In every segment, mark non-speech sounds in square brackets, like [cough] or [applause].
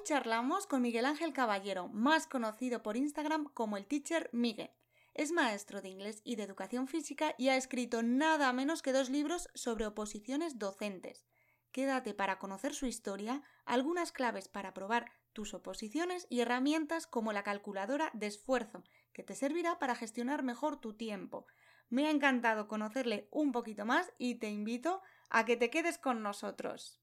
Hoy charlamos con Miguel Ángel Caballero, más conocido por Instagram como el Teacher Miguel. Es maestro de inglés y de educación física y ha escrito nada menos que dos libros sobre oposiciones docentes. Quédate para conocer su historia, algunas claves para probar tus oposiciones y herramientas como la calculadora de esfuerzo, que te servirá para gestionar mejor tu tiempo. Me ha encantado conocerle un poquito más y te invito a que te quedes con nosotros.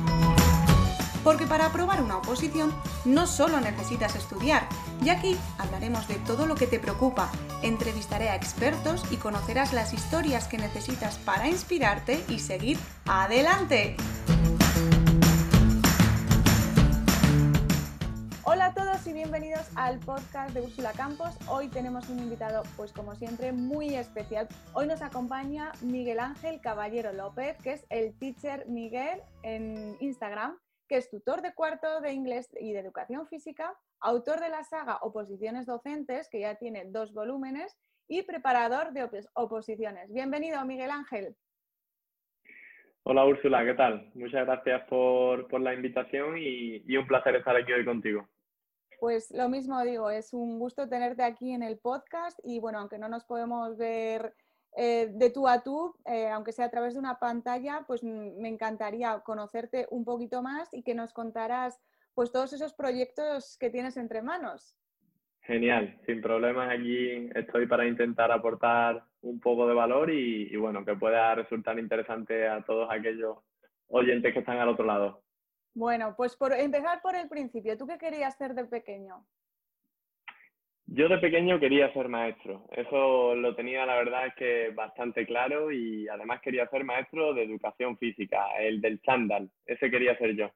Porque para aprobar una oposición no solo necesitas estudiar, y aquí hablaremos de todo lo que te preocupa, entrevistaré a expertos y conocerás las historias que necesitas para inspirarte y seguir adelante. Hola a todos y bienvenidos al podcast de Úrsula Campos. Hoy tenemos un invitado, pues como siempre, muy especial. Hoy nos acompaña Miguel Ángel Caballero López, que es el teacher Miguel en Instagram que es tutor de cuarto de inglés y de educación física, autor de la saga Oposiciones Docentes, que ya tiene dos volúmenes, y preparador de oposiciones. Bienvenido, Miguel Ángel. Hola Úrsula, ¿qué tal? Muchas gracias por, la invitación y, y, un placer estar aquí hoy contigo. Pues lo mismo digo, es un gusto tenerte aquí en el podcast y bueno, aunque no nos podemos ver eh, de tú a tú, eh, aunque sea a través de una pantalla, pues me encantaría conocerte un poquito más y que nos contaras pues todos esos proyectos que tienes entre manos. Genial, sin problemas aquí estoy para intentar aportar un poco de valor y, bueno, que pueda resultar interesante a todos aquellos oyentes que están al otro lado. Bueno, pues por empezar por el principio, ¿tú qué querías ser de pequeño? Yo de pequeño quería ser maestro, eso lo tenía la verdad es que bastante claro y además quería ser maestro de educación física, el del chándal, ese quería ser yo.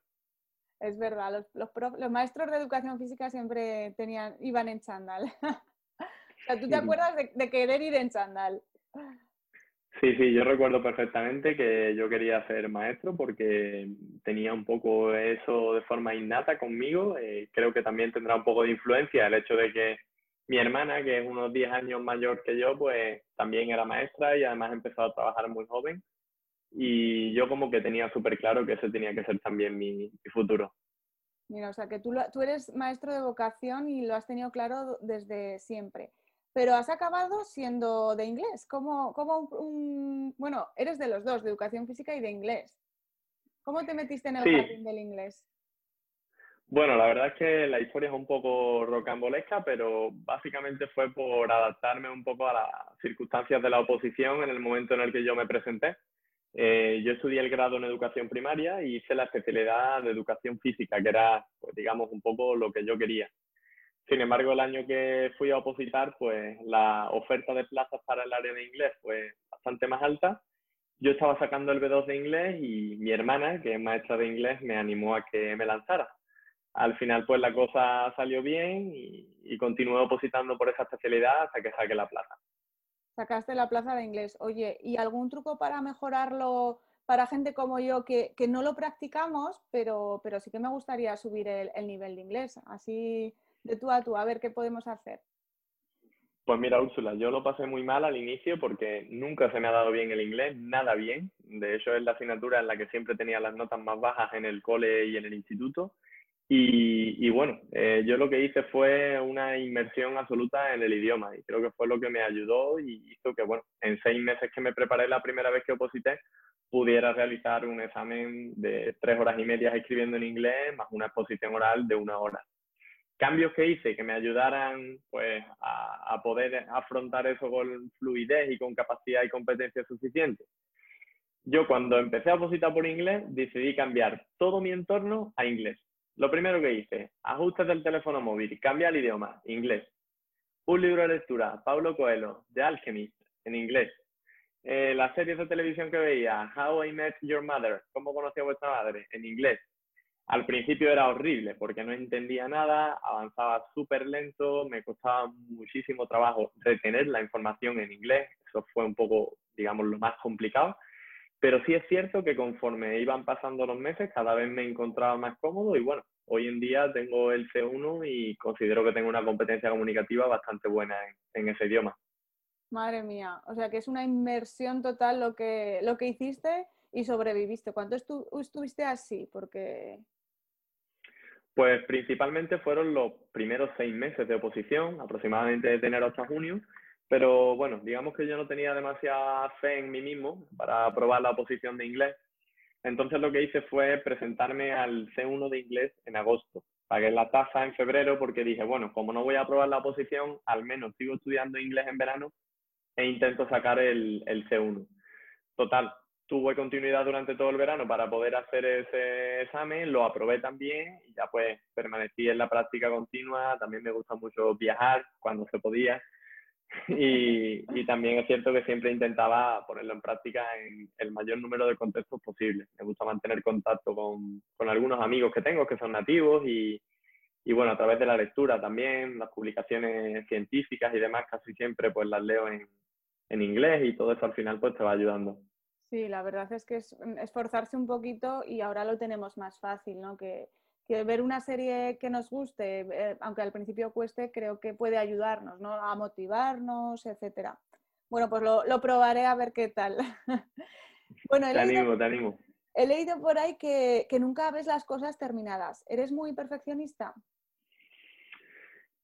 Es verdad, los, los, maestros de educación física siempre tenían, iban en chándal. [laughs] o sea, ¿tú te acuerdas de, querer ir en chándal? Sí, sí, yo recuerdo perfectamente que yo quería ser maestro porque tenía un poco eso de forma innata conmigo. Eh, creo que también tendrá un poco de influencia el hecho de que mi hermana, que es unos 10 años mayor que yo, pues también era maestra y además empezó a trabajar muy joven. Y yo como que tenía súper claro que ese tenía que ser también mi, futuro. Mira, o sea, que tú, tú eres maestro de vocación y lo has tenido claro desde siempre. Pero has acabado siendo de inglés. ¿Cómo, cómo un, bueno, eres de los dos, de educación física y de inglés. ¿Cómo te metiste en el jardín del inglés? Bueno, la verdad es que la historia es un poco rocambolesca, pero básicamente fue por adaptarme un poco a las circunstancias de la oposición en el momento en el que yo me presenté. Eh, yo estudié el grado en educación primaria y hice la especialidad de educación física, que era, pues, digamos, un poco lo que yo quería. Sin embargo, el año que fui a opositar, pues la oferta de plazas para el área de inglés fue bastante más alta. Yo estaba sacando el B2 de inglés y mi hermana, que es maestra de inglés, me animó a que me lanzara al final pues la cosa salió bien y, y continué opositando por esa especialidad hasta que saqué la plaza. Sacaste la plaza de inglés. Oye, ¿y algún truco para mejorarlo para gente como yo que, no lo practicamos, pero, pero sí que me gustaría subir el, el, nivel de inglés? Así de tú a tú, a ver qué podemos hacer. Pues mira, Úrsula, yo lo pasé muy mal al inicio porque nunca se me ha dado bien el inglés, nada bien. De hecho, es la asignatura en la que siempre tenía las notas más bajas en el cole y en el instituto. Y, bueno, eh, yo lo que hice fue una inmersión absoluta en el idioma y creo que fue lo que me ayudó y hizo que, bueno, en seis meses que me preparé la primera vez que oposité, pudiera realizar un examen de tres horas y media escribiendo en inglés más una exposición oral de una hora. Cambios que hice que me ayudaran pues, a, a poder afrontar eso con fluidez y con capacidad y competencia suficiente. Yo cuando empecé a opositar por inglés decidí cambiar todo mi entorno a inglés lo primero que hice, ajustes del teléfono móvil, cambia el idioma, inglés. Un libro de lectura, Paulo Coelho, The Alchemist, en inglés. Eh, las series de televisión que veía, How I Met Your Mother, ¿cómo conocí a vuestra madre? En inglés. al principio era horrible porque no entendía nada, avanzaba súper lento, me costaba muchísimo trabajo retener la información en inglés, eso fue un poco, digamos, lo más complicado. Pero sí es cierto que conforme iban pasando los meses, cada vez me encontraba más cómodo y bueno, hoy en día tengo el C1 y considero que tengo una competencia comunicativa bastante buena en, ese idioma. Madre mía, o sea que es una inmersión total lo que, lo que hiciste y sobreviviste. ¿Cuánto estuviste así? Porque pues principalmente fueron los primeros seis meses de oposición, aproximadamente de enero hasta junio, pero bueno, digamos que yo no tenía demasiada fe en mí mismo para aprobar la oposición de inglés. Entonces lo que hice fue presentarme al C1 de inglés en agosto. Pagué la tasa en febrero porque dije, bueno, como no voy a aprobar la oposición, al menos sigo estudiando inglés en verano e intento sacar el, el C1. Total, tuve continuidad durante todo el verano para poder hacer ese examen, lo aprobé también y ya pues permanecí en la práctica continua, también me gusta mucho viajar cuando se podía y, y también es cierto que siempre intentaba ponerlo en práctica en el mayor número de contextos posible. Me gusta mantener contacto con, algunos amigos que tengo que son nativos y, y bueno, a través de la lectura también, las publicaciones científicas y demás casi siempre pues las leo en, en inglés y todo eso al final pues te va ayudando. Sí, la verdad es que es esforzarse un poquito y ahora lo tenemos más fácil, ¿no? Que, que ver una serie que nos guste, eh, aunque al principio cueste, creo que puede ayudarnos, ¿no? A motivarnos, etcétera. Bueno, pues lo, lo probaré a ver qué tal. [laughs] bueno, he te leído, animo, te animo. He leído por ahí que, que nunca ves las cosas terminadas. ¿Eres muy perfeccionista?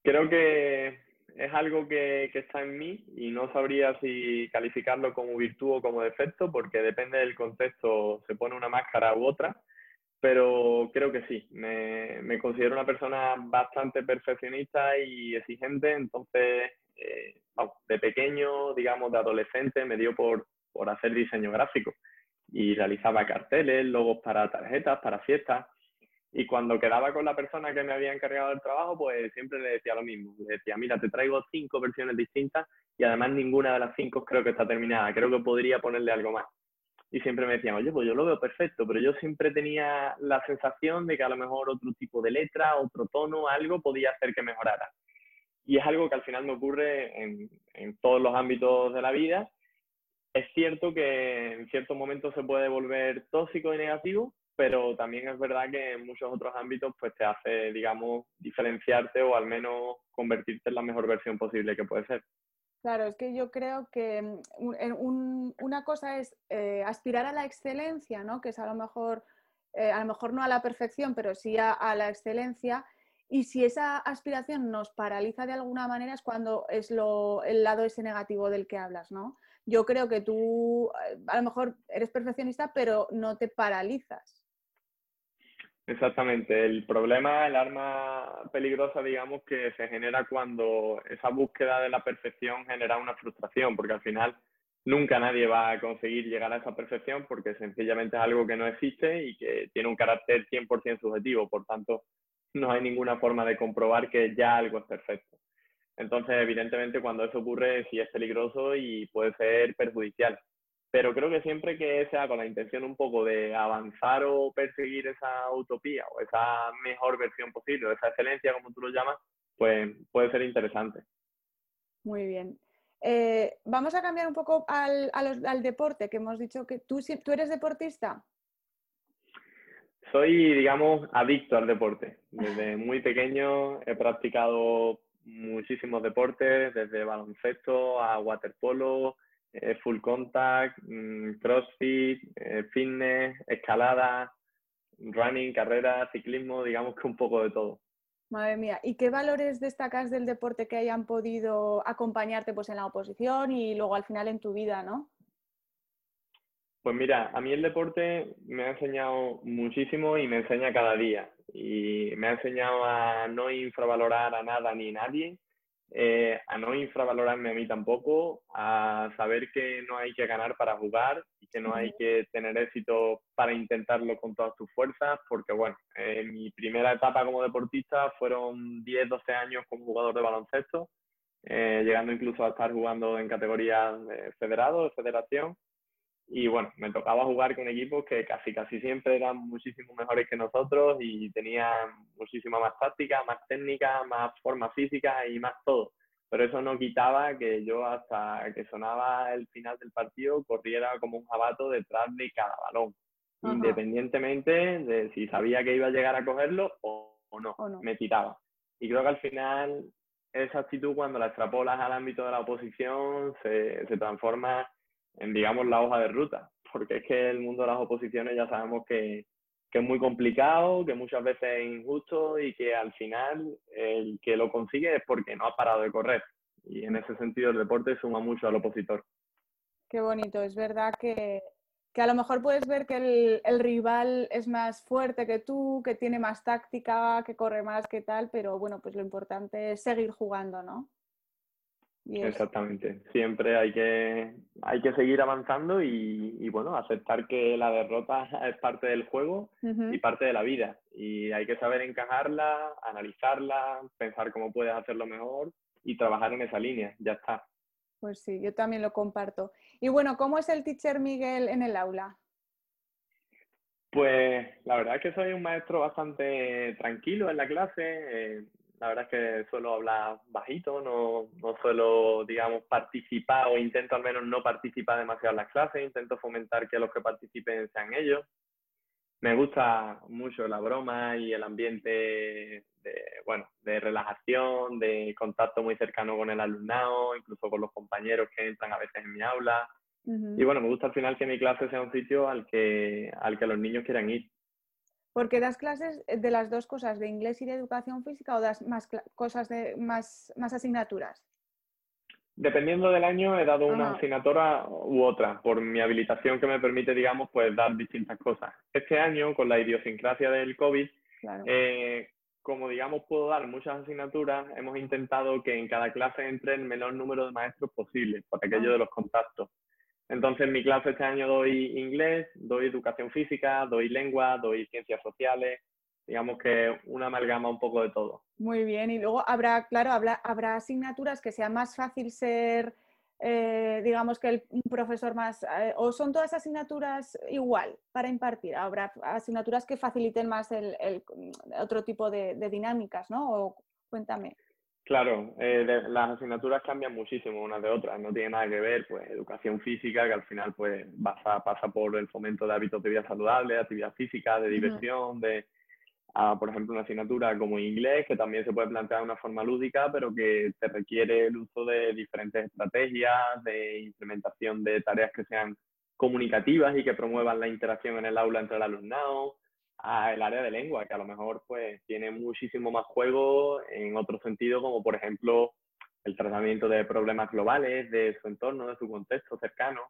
Creo que es algo que, que, está en mí y no sabría si calificarlo como virtud o como defecto porque depende del contexto, se pone una máscara u otra, pero creo que sí, me, me considero una persona bastante perfeccionista y exigente, entonces eh, de pequeño, digamos de adolescente, me dio por, por hacer diseño gráfico y realizaba carteles, logos para tarjetas, para fiestas y cuando quedaba con la persona que me había encargado del trabajo, pues siempre le decía lo mismo. Le decía, mira, te traigo cinco versiones distintas y además ninguna de las cinco creo que está terminada. Creo que podría ponerle algo más. Y siempre me decían, oye, pues yo lo veo perfecto, pero yo siempre tenía la sensación de que a lo mejor otro tipo de letra, otro tono, algo podía hacer que mejorara. Y es algo que al final me ocurre en, en todos los ámbitos de la vida. Es cierto que en ciertos momentos se puede volver tóxico y negativo, pero también es verdad que en muchos otros ámbitos pues te hace, digamos, diferenciarte o al menos convertirte en la mejor versión posible que puede ser. Claro, es que yo creo que mm, una cosa es eh, aspirar a la excelencia, ¿no? Que es a lo mejor, eh, a lo mejor no a la perfección, pero sí a, la excelencia. Y si esa aspiración nos paraliza de alguna manera es cuando es lo, el lado ese negativo del que hablas, ¿no? Yo creo que tú eh, a lo mejor eres perfeccionista, pero no te paralizas. Exactamente. El problema, el arma peligrosa, digamos, que se genera cuando esa búsqueda de la perfección genera una frustración, porque al final nunca nadie va a conseguir llegar a esa perfección porque sencillamente es algo que no existe y que tiene un carácter 100% subjetivo. Por tanto, no hay ninguna forma de comprobar que ya algo es perfecto. Entonces, evidentemente, cuando eso ocurre, sí es peligroso y puede ser perjudicial pero creo que siempre que sea con la intención un poco de avanzar o perseguir esa utopía o esa mejor versión posible, o esa excelencia, como tú lo llamas, pues puede ser interesante. Muy bien. Eh, vamos a cambiar un poco al, al, deporte, que hemos dicho que tú, tú eres deportista. Soy, digamos, adicto al deporte. Desde [laughs] muy pequeño he practicado muchísimos deportes, desde baloncesto a waterpolo, eh, full contact, mm, crossfit, eh, fitness, escalada, running, carrera, ciclismo, digamos que un poco de todo. Madre mía, ¿y qué valores destacas del deporte que hayan podido acompañarte pues en la oposición y luego al final en tu vida, no? Pues mira, a mí el deporte me ha enseñado muchísimo y me enseña cada día. Y me ha enseñado a no infravalorar a nada ni a nadie, eh, a no infravalorarme a mí tampoco, a saber que no hay que ganar para jugar y que no hay que tener éxito para intentarlo con todas tus fuerzas, porque bueno, en mi primera etapa como deportista fueron 10, 12 años como jugador de baloncesto, eh, llegando incluso a estar jugando en categorías de federado, de federación. Y bueno, me tocaba jugar con equipos que casi casi siempre eran muchísimo mejores que nosotros y tenían muchísima más táctica, más técnica, más forma física y más todo. Pero eso no quitaba que yo hasta que sonaba el final del partido corriera como un jabato detrás de cada balón, independientemente de si sabía que iba a llegar a cogerlo o, no, me tiraba. Y creo que al final esa actitud cuando la extrapolas al ámbito de la oposición se, se transforma en, digamos, la hoja de ruta, porque es que el mundo de las oposiciones ya sabemos que, que es muy complicado, que muchas veces es injusto y que al final el que lo consigue es porque no ha parado de correr. Y en ese sentido el deporte suma mucho al opositor. Qué bonito, es verdad que, que a lo mejor puedes ver que el, el, rival es más fuerte que tú, que tiene más táctica, que corre más, que tal, pero bueno, pues lo importante es seguir jugando, ¿no? Exactamente. Siempre hay que, hay que seguir avanzando y, bueno, aceptar que la derrota [laughs] es parte del juego y parte de la vida. Y hay que saber encajarla, analizarla, pensar cómo puedes hacerlo mejor y trabajar en esa línea. Ya está. Pues sí, yo también lo comparto. Y bueno, ¿cómo es el teacher Miguel en el aula? Pues la verdad es que soy un maestro bastante tranquilo en la clase. Eh, la verdad es que suelo hablar bajito, no, no suelo, digamos, participar o intento al menos no participar demasiado en las clases, intento fomentar que los que participen sean ellos. Me gusta mucho la broma y el ambiente de, bueno, de relajación, de contacto muy cercano con el alumnado, incluso con los compañeros que entran a veces en mi aula. Y bueno, me gusta al final que mi clase sea un sitio al que, al que los niños quieran ir. Porque das clases de las dos cosas, de inglés y de educación física, o das más cosas de más, más asignaturas? Dependiendo del año he dado una asignatura u otra, por mi habilitación que me permite, digamos, pues dar distintas cosas. Este año, con la idiosincrasia del COVID, eh, como digamos puedo dar muchas asignaturas, hemos intentado que en cada clase entre el menor número de maestros posible, por aquello ah. de los contactos. Entonces, en mi clase este año doy inglés, doy educación física, doy lengua, doy ciencias sociales, digamos que una amalgama un poco de todo. Muy bien, y luego habrá, claro, habrá, habrá asignaturas que sea más fácil ser, eh, digamos que el, un profesor más, eh, o son todas asignaturas igual para impartir, habrá asignaturas que faciliten más el, el otro tipo de, de, dinámicas, ¿no? O, cuéntame. Claro, eh, las asignaturas cambian muchísimo unas de otras, no tiene nada que ver, pues educación física, que al final pues pasa, pasa por el fomento de hábitos de vida saludable, de actividad física, de diversión, de, por ejemplo, una asignatura como inglés, que también se puede plantear de una forma lúdica, pero que te requiere el uso de diferentes estrategias, de implementación de tareas que sean comunicativas y que promuevan la interacción en el aula entre el alumnado, a el área de lengua, que a lo mejor pues tiene muchísimo más juego en otro sentido, como por ejemplo el tratamiento de problemas globales, de su entorno, de su contexto cercano.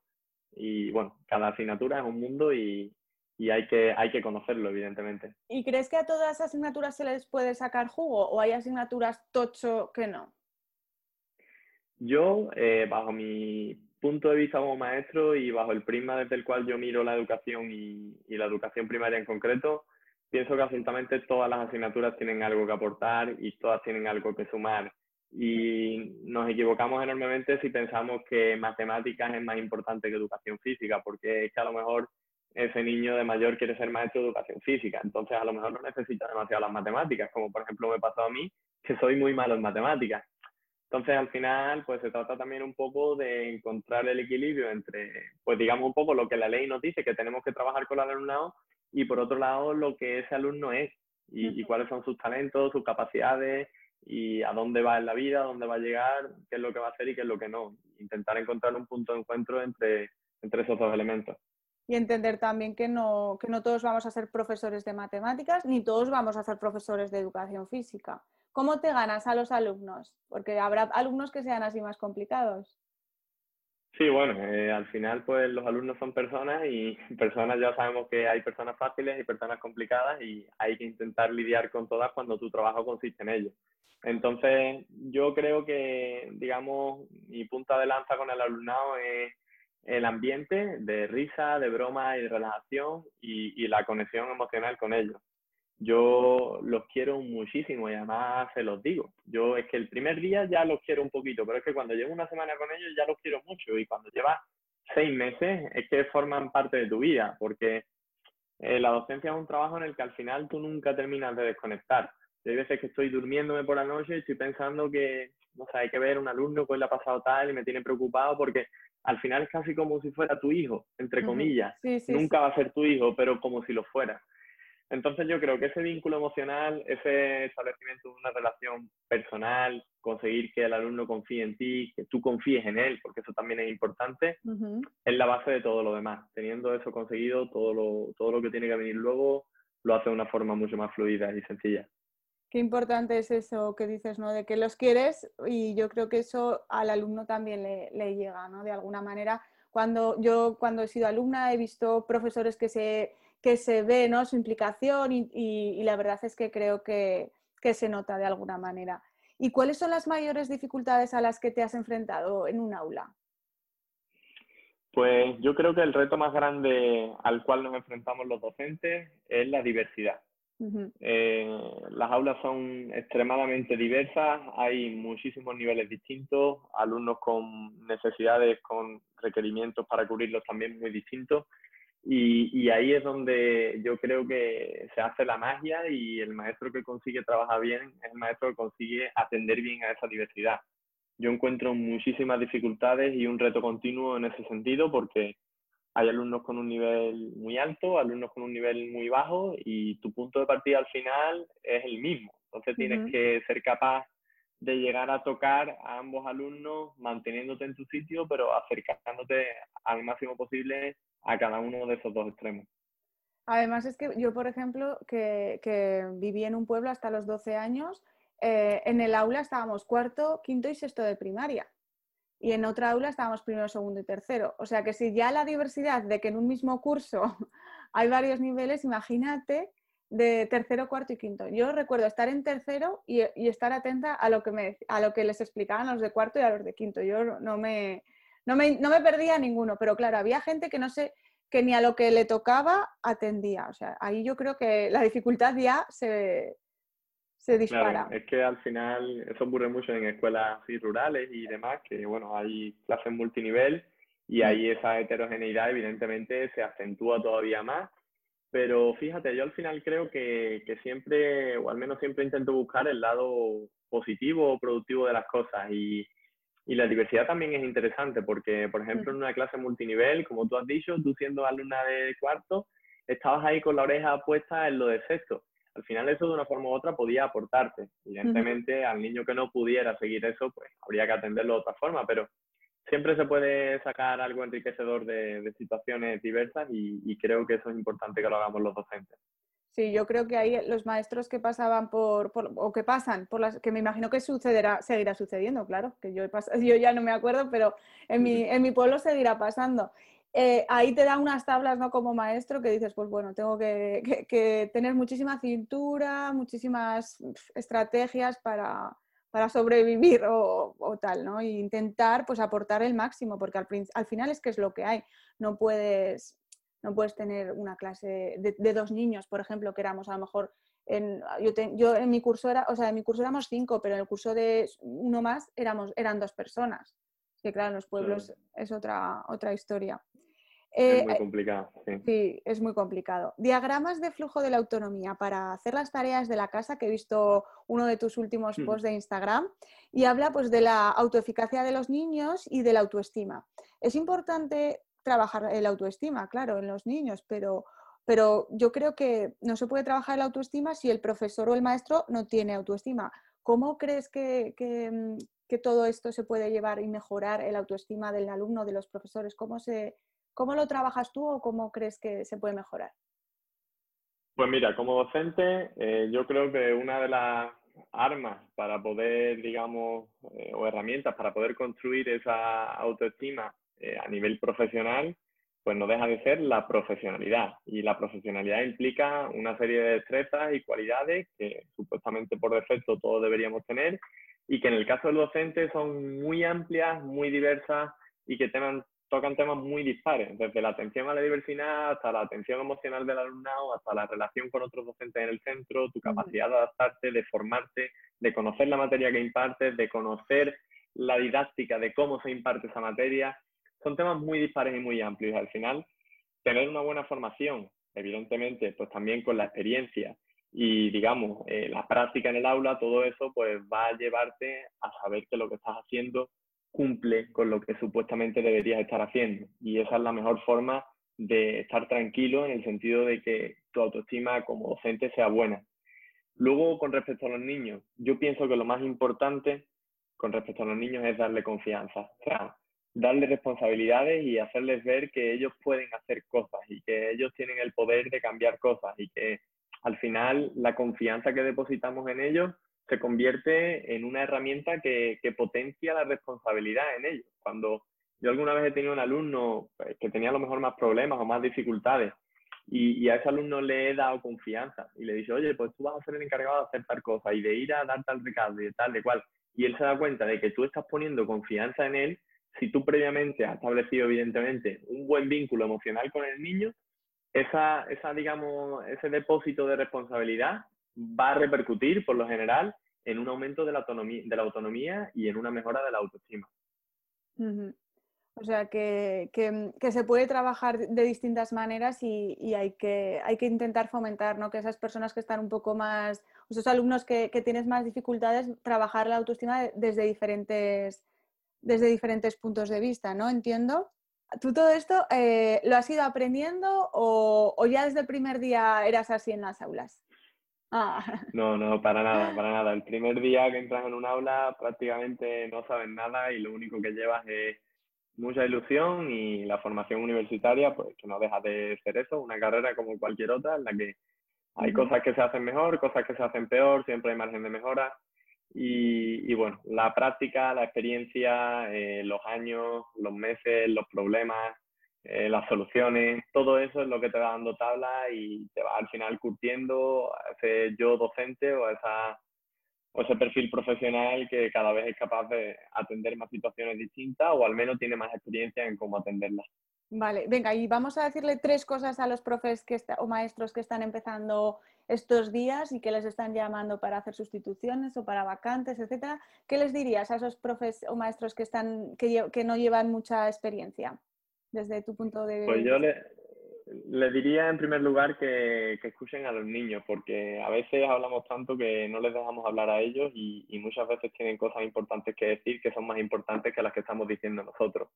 Y bueno, cada asignatura es un mundo y, y hay, que, hay que conocerlo, evidentemente. ¿Y crees que a todas las asignaturas se les puede sacar jugo o hay asignaturas tocho que no? Yo, eh, bajo mi punto de vista como maestro y bajo el prisma desde el cual yo miro la educación y, la educación primaria en concreto, pienso que absolutamente todas las asignaturas tienen algo que aportar y todas tienen algo que sumar. Y nos equivocamos enormemente si pensamos que matemáticas es más importante que educación física, porque es que a lo mejor ese niño de mayor quiere ser maestro de educación física, entonces a lo mejor no necesita demasiado las matemáticas, como por ejemplo me pasó a mí, que soy muy malo en matemáticas. Entonces, al final, pues se trata también un poco de encontrar el equilibrio entre, pues digamos un poco lo que la ley nos dice, que tenemos que trabajar con el alumnado, y por otro lado, lo que ese alumno es, y, cuáles son sus talentos, sus capacidades, y a dónde va en la vida, a dónde va a llegar, qué es lo que va a hacer y qué es lo que no. Intentar encontrar un punto de encuentro entre, entre esos dos elementos. Y entender también que no, que no todos vamos a ser profesores de matemáticas, ni todos vamos a ser profesores de educación física ¿Cómo te ganas a los alumnos? Porque habrá alumnos que sean así más complicados. Sí, bueno, eh, al final pues los alumnos son personas y [laughs] personas ya sabemos que hay personas fáciles y personas complicadas y hay que intentar lidiar con todas cuando tu trabajo consiste en ello. Entonces, yo creo que, digamos, mi punta de lanza con el alumnado es el ambiente de risa, de broma y de relajación y, y la conexión emocional con ellos yo los quiero muchísimo y además se los digo. Yo es que el primer día ya los quiero un poquito, pero es que cuando llevo una semana con ellos ya los quiero mucho y cuando llevas seis meses es que forman parte de tu vida, porque eh, la docencia es un trabajo en el que al final tú nunca terminas de desconectar. Hay veces que estoy durmiéndome por la noche y estoy pensando que, no sé, hay que ver un alumno que le ha pasado tal y me tiene preocupado porque al final es casi como si fuera tu hijo, entre comillas. nunca va a ser tu hijo, pero como si lo fuera. Entonces yo creo que ese vínculo emocional, ese establecimiento de una relación personal, conseguir que el alumno confíe en ti, que tú confíes en él, porque eso también es importante, es la base de todo lo demás. Teniendo eso conseguido, todo lo, todo lo que tiene que venir luego lo hace de una forma mucho más fluida y sencilla. Qué importante es eso que dices, ¿no? De que los quieres y yo creo que eso al alumno también le, le llega, ¿no? De alguna manera. Cuando yo cuando he sido alumna he visto profesores que se que se ve ¿no? su implicación y, la verdad es que creo que, se nota de alguna manera. ¿Y cuáles son las mayores dificultades a las que te has enfrentado en un aula? Pues yo creo que el reto más grande al cual nos enfrentamos los docentes es la diversidad. Eh, las aulas son extremadamente diversas, hay muchísimos niveles distintos, alumnos con necesidades, con requerimientos para cubrirlos también muy distintos y, ahí es donde yo creo que se hace la magia y el maestro que consigue trabajar bien es el maestro que consigue atender bien a esa diversidad. Yo encuentro muchísimas dificultades y un reto continuo en ese sentido porque hay alumnos con un nivel muy alto, alumnos con un nivel muy bajo y tu punto de partida al final es el mismo. Entonces tienes que ser capaz de llegar a tocar a ambos alumnos manteniéndote en tu sitio, pero acercándote al máximo posible a cada uno de esos dos extremos. Además es que yo, por ejemplo, que, viví en un pueblo hasta los 12 años, eh, en el aula estábamos cuarto, quinto y sexto de primaria. Y en otra aula estábamos primero, segundo y tercero. O sea que si ya la diversidad de que en un mismo curso [laughs] hay varios niveles, imagínate de tercero, cuarto y quinto. Yo recuerdo estar en tercero y, estar atenta a lo, que me, a lo que les explicaban los de cuarto y a los de quinto. Yo no me, no me, no me perdía ninguno, pero claro, había gente que no sé, que ni a lo que le tocaba atendía. O sea, ahí yo creo que la dificultad ya se, se dispara. es que al final eso ocurre mucho en escuelas rurales y demás, que bueno, hay clases multinivel y mm. ahí esa heterogeneidad evidentemente se acentúa todavía más. Pero fíjate, yo al final creo que, que siempre, o al menos siempre intento buscar el lado positivo o productivo de las cosas y, y la diversidad también es interesante porque, por ejemplo, en una clase multinivel, como tú has dicho, tú siendo alumna de cuarto, estabas ahí con la oreja puesta en lo de sexto. Al final eso de una forma u otra podía aportarte. Evidentemente, al niño que no pudiera seguir eso, pues habría que atenderlo de otra forma, pero siempre se puede sacar algo enriquecedor de, situaciones diversas y creo que eso es importante que lo hagamos los docentes. Sí, yo creo que ahí los maestros que pasaban por, o que pasan por las, que me imagino que sucederá, seguirá sucediendo, claro, que yo, [laughs] yo ya no me acuerdo, pero en mi, en mi pueblo seguirá pasando. Eh, ahí te da unas tablas, ¿no? Como maestro que dices, pues bueno, tengo que, que, tener muchísima cintura, muchísimas estrategias para, para sobrevivir o, o, tal, ¿no? E intentar, pues, aportar el máximo, porque al, al final es que es lo que hay. No puedes, no puedes tener una clase de, dos niños, por ejemplo, que éramos a lo mejor, en, yo, en mi curso era, o sea, en mi curso éramos cinco, pero en el curso de uno más éramos, eran dos personas. Que claro, en los pueblos es otra, otra historia. es muy eh, complicado. Sí. es muy complicado. Diagramas de flujo de la autonomía para hacer las tareas de la casa, que he visto uno de tus últimos hmm. posts de Instagram, y habla pues de la autoeficacia de los niños y de la autoestima. Es importante trabajar el autoestima, claro, en los niños, pero, pero yo creo que no se puede trabajar el autoestima si el profesor o el maestro no tiene autoestima. ¿Cómo crees que, mm, que, todo esto se puede llevar y mejorar el autoestima del alumno, de los profesores? ¿Cómo, se, cómo lo trabajas tú o cómo crees que se puede mejorar? Pues mira, como docente, eh, yo creo que una de las armas para poder, digamos, eh, o herramientas para poder construir esa autoestima eh, a nivel profesional, pues no deja de ser la profesionalidad. Y la profesionalidad implica una serie de destrezas y cualidades que supuestamente por defecto todos deberíamos tener y que en el caso del docente son muy amplias, muy diversas y que tocan temas muy dispares, desde la atención a la diversidad hasta la atención emocional del alumnado, hasta la relación con otros docentes en el centro, tu capacidad de adaptarte, de formarte, de conocer la materia que impartes, de conocer la didáctica de cómo se imparte esa materia son temas muy dispares y muy amplios. Al final, tener una buena formación, evidentemente, pues también con la experiencia y, digamos, eh, la práctica en el aula, todo eso, pues va a llevarte a saber que lo que estás haciendo cumple con lo que supuestamente deberías estar haciendo. Y esa es la mejor forma de estar tranquilo en el sentido de que tu autoestima como docente sea buena. Luego, con respecto a los niños, yo pienso que lo más importante con respecto a los niños es darle confianza. O darle responsabilidades y hacerles ver que ellos pueden hacer cosas y que ellos tienen el poder de cambiar cosas y que al final la confianza que depositamos en ellos se convierte en una herramienta que, potencia la responsabilidad en ellos. Cuando yo alguna vez he tenido un alumno pues, que tenía a lo mejor más problemas o más dificultades y, a ese alumno le he dado confianza y le dice, oye, pues tú vas a ser el encargado de hacer tal cosa y de ir a dar tal recado y de tal, de cual. Y él se da cuenta de que tú estás poniendo confianza en él si tú previamente has establecido, evidentemente, un buen vínculo emocional con el niño, esa, esa, digamos, ese depósito de responsabilidad va a repercutir, por lo general, en un aumento de la autonomía, de la autonomía y en una mejora de la autoestima. O sea, que, que, se puede trabajar de distintas maneras y, y, hay, que, hay que intentar fomentar ¿no? que esas personas que están un poco más, esos alumnos que, que tienes más dificultades, trabajar la autoestima desde diferentes, desde diferentes puntos de vista, ¿no? Entiendo. ¿Tú todo esto eh, lo has ido aprendiendo o, ya desde el primer día eras así en las aulas? Ah. [laughs] No, no, para nada, para nada. El primer día que entras en un aula prácticamente no sabes nada y lo único que llevas es mucha ilusión y la formación universitaria, pues que no deja de ser eso, una carrera como cualquier otra en la que hay cosas que se hacen mejor, cosas que se hacen peor, siempre hay margen de mejora y, bueno, la práctica, la experiencia, eh, los años, los meses, los problemas, eh, las soluciones, todo eso es lo que te va dando tabla y te va al final curtiendo a ese yo docente o, esa, o ese perfil profesional que cada vez es capaz de atender más situaciones distintas o al menos tiene más experiencia en cómo atenderlas. Vale, venga, y vamos a decirle tres cosas a los profes que o maestros que están empezando estos días y que les están llamando para hacer sustituciones o para vacantes, etcétera, ¿qué les dirías a esos profes o maestros que, están, que, no llevan mucha experiencia desde tu punto de vista? Pues yo le, diría en primer lugar que, escuchen a los niños, porque a veces hablamos tanto que no les dejamos hablar a ellos y, muchas veces tienen cosas importantes que decir que son más importantes que las que estamos diciendo nosotros.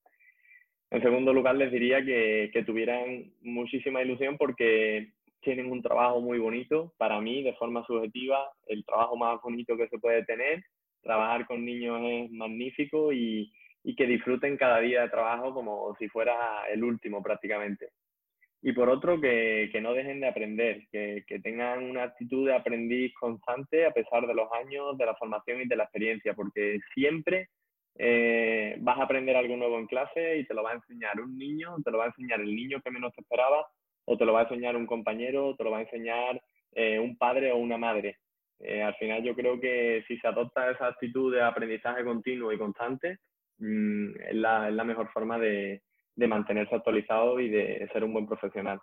En segundo lugar, les diría que, que, tuvieran muchísima ilusión porque tienen un trabajo muy bonito. Para mí, de forma subjetiva, el trabajo más bonito que se puede tener. Trabajar con niños es magnífico y, y que disfruten cada día de trabajo como si fuera el último prácticamente. Y por otro, que, que no dejen de aprender, que, que, tengan una actitud de aprendiz constante a pesar de los años, de la formación y de la experiencia, porque siempre eh, vas a aprender algo nuevo en clase y te lo va a enseñar un niño, te lo va a enseñar el niño que menos te esperaba o te lo va a enseñar un compañero, o te lo va a enseñar eh, un padre o una madre. Eh, al final yo creo que si se adopta esa actitud de aprendizaje continuo y constante, mm, es, la, es, la, mejor forma de, de mantenerse actualizado y de ser un buen profesional.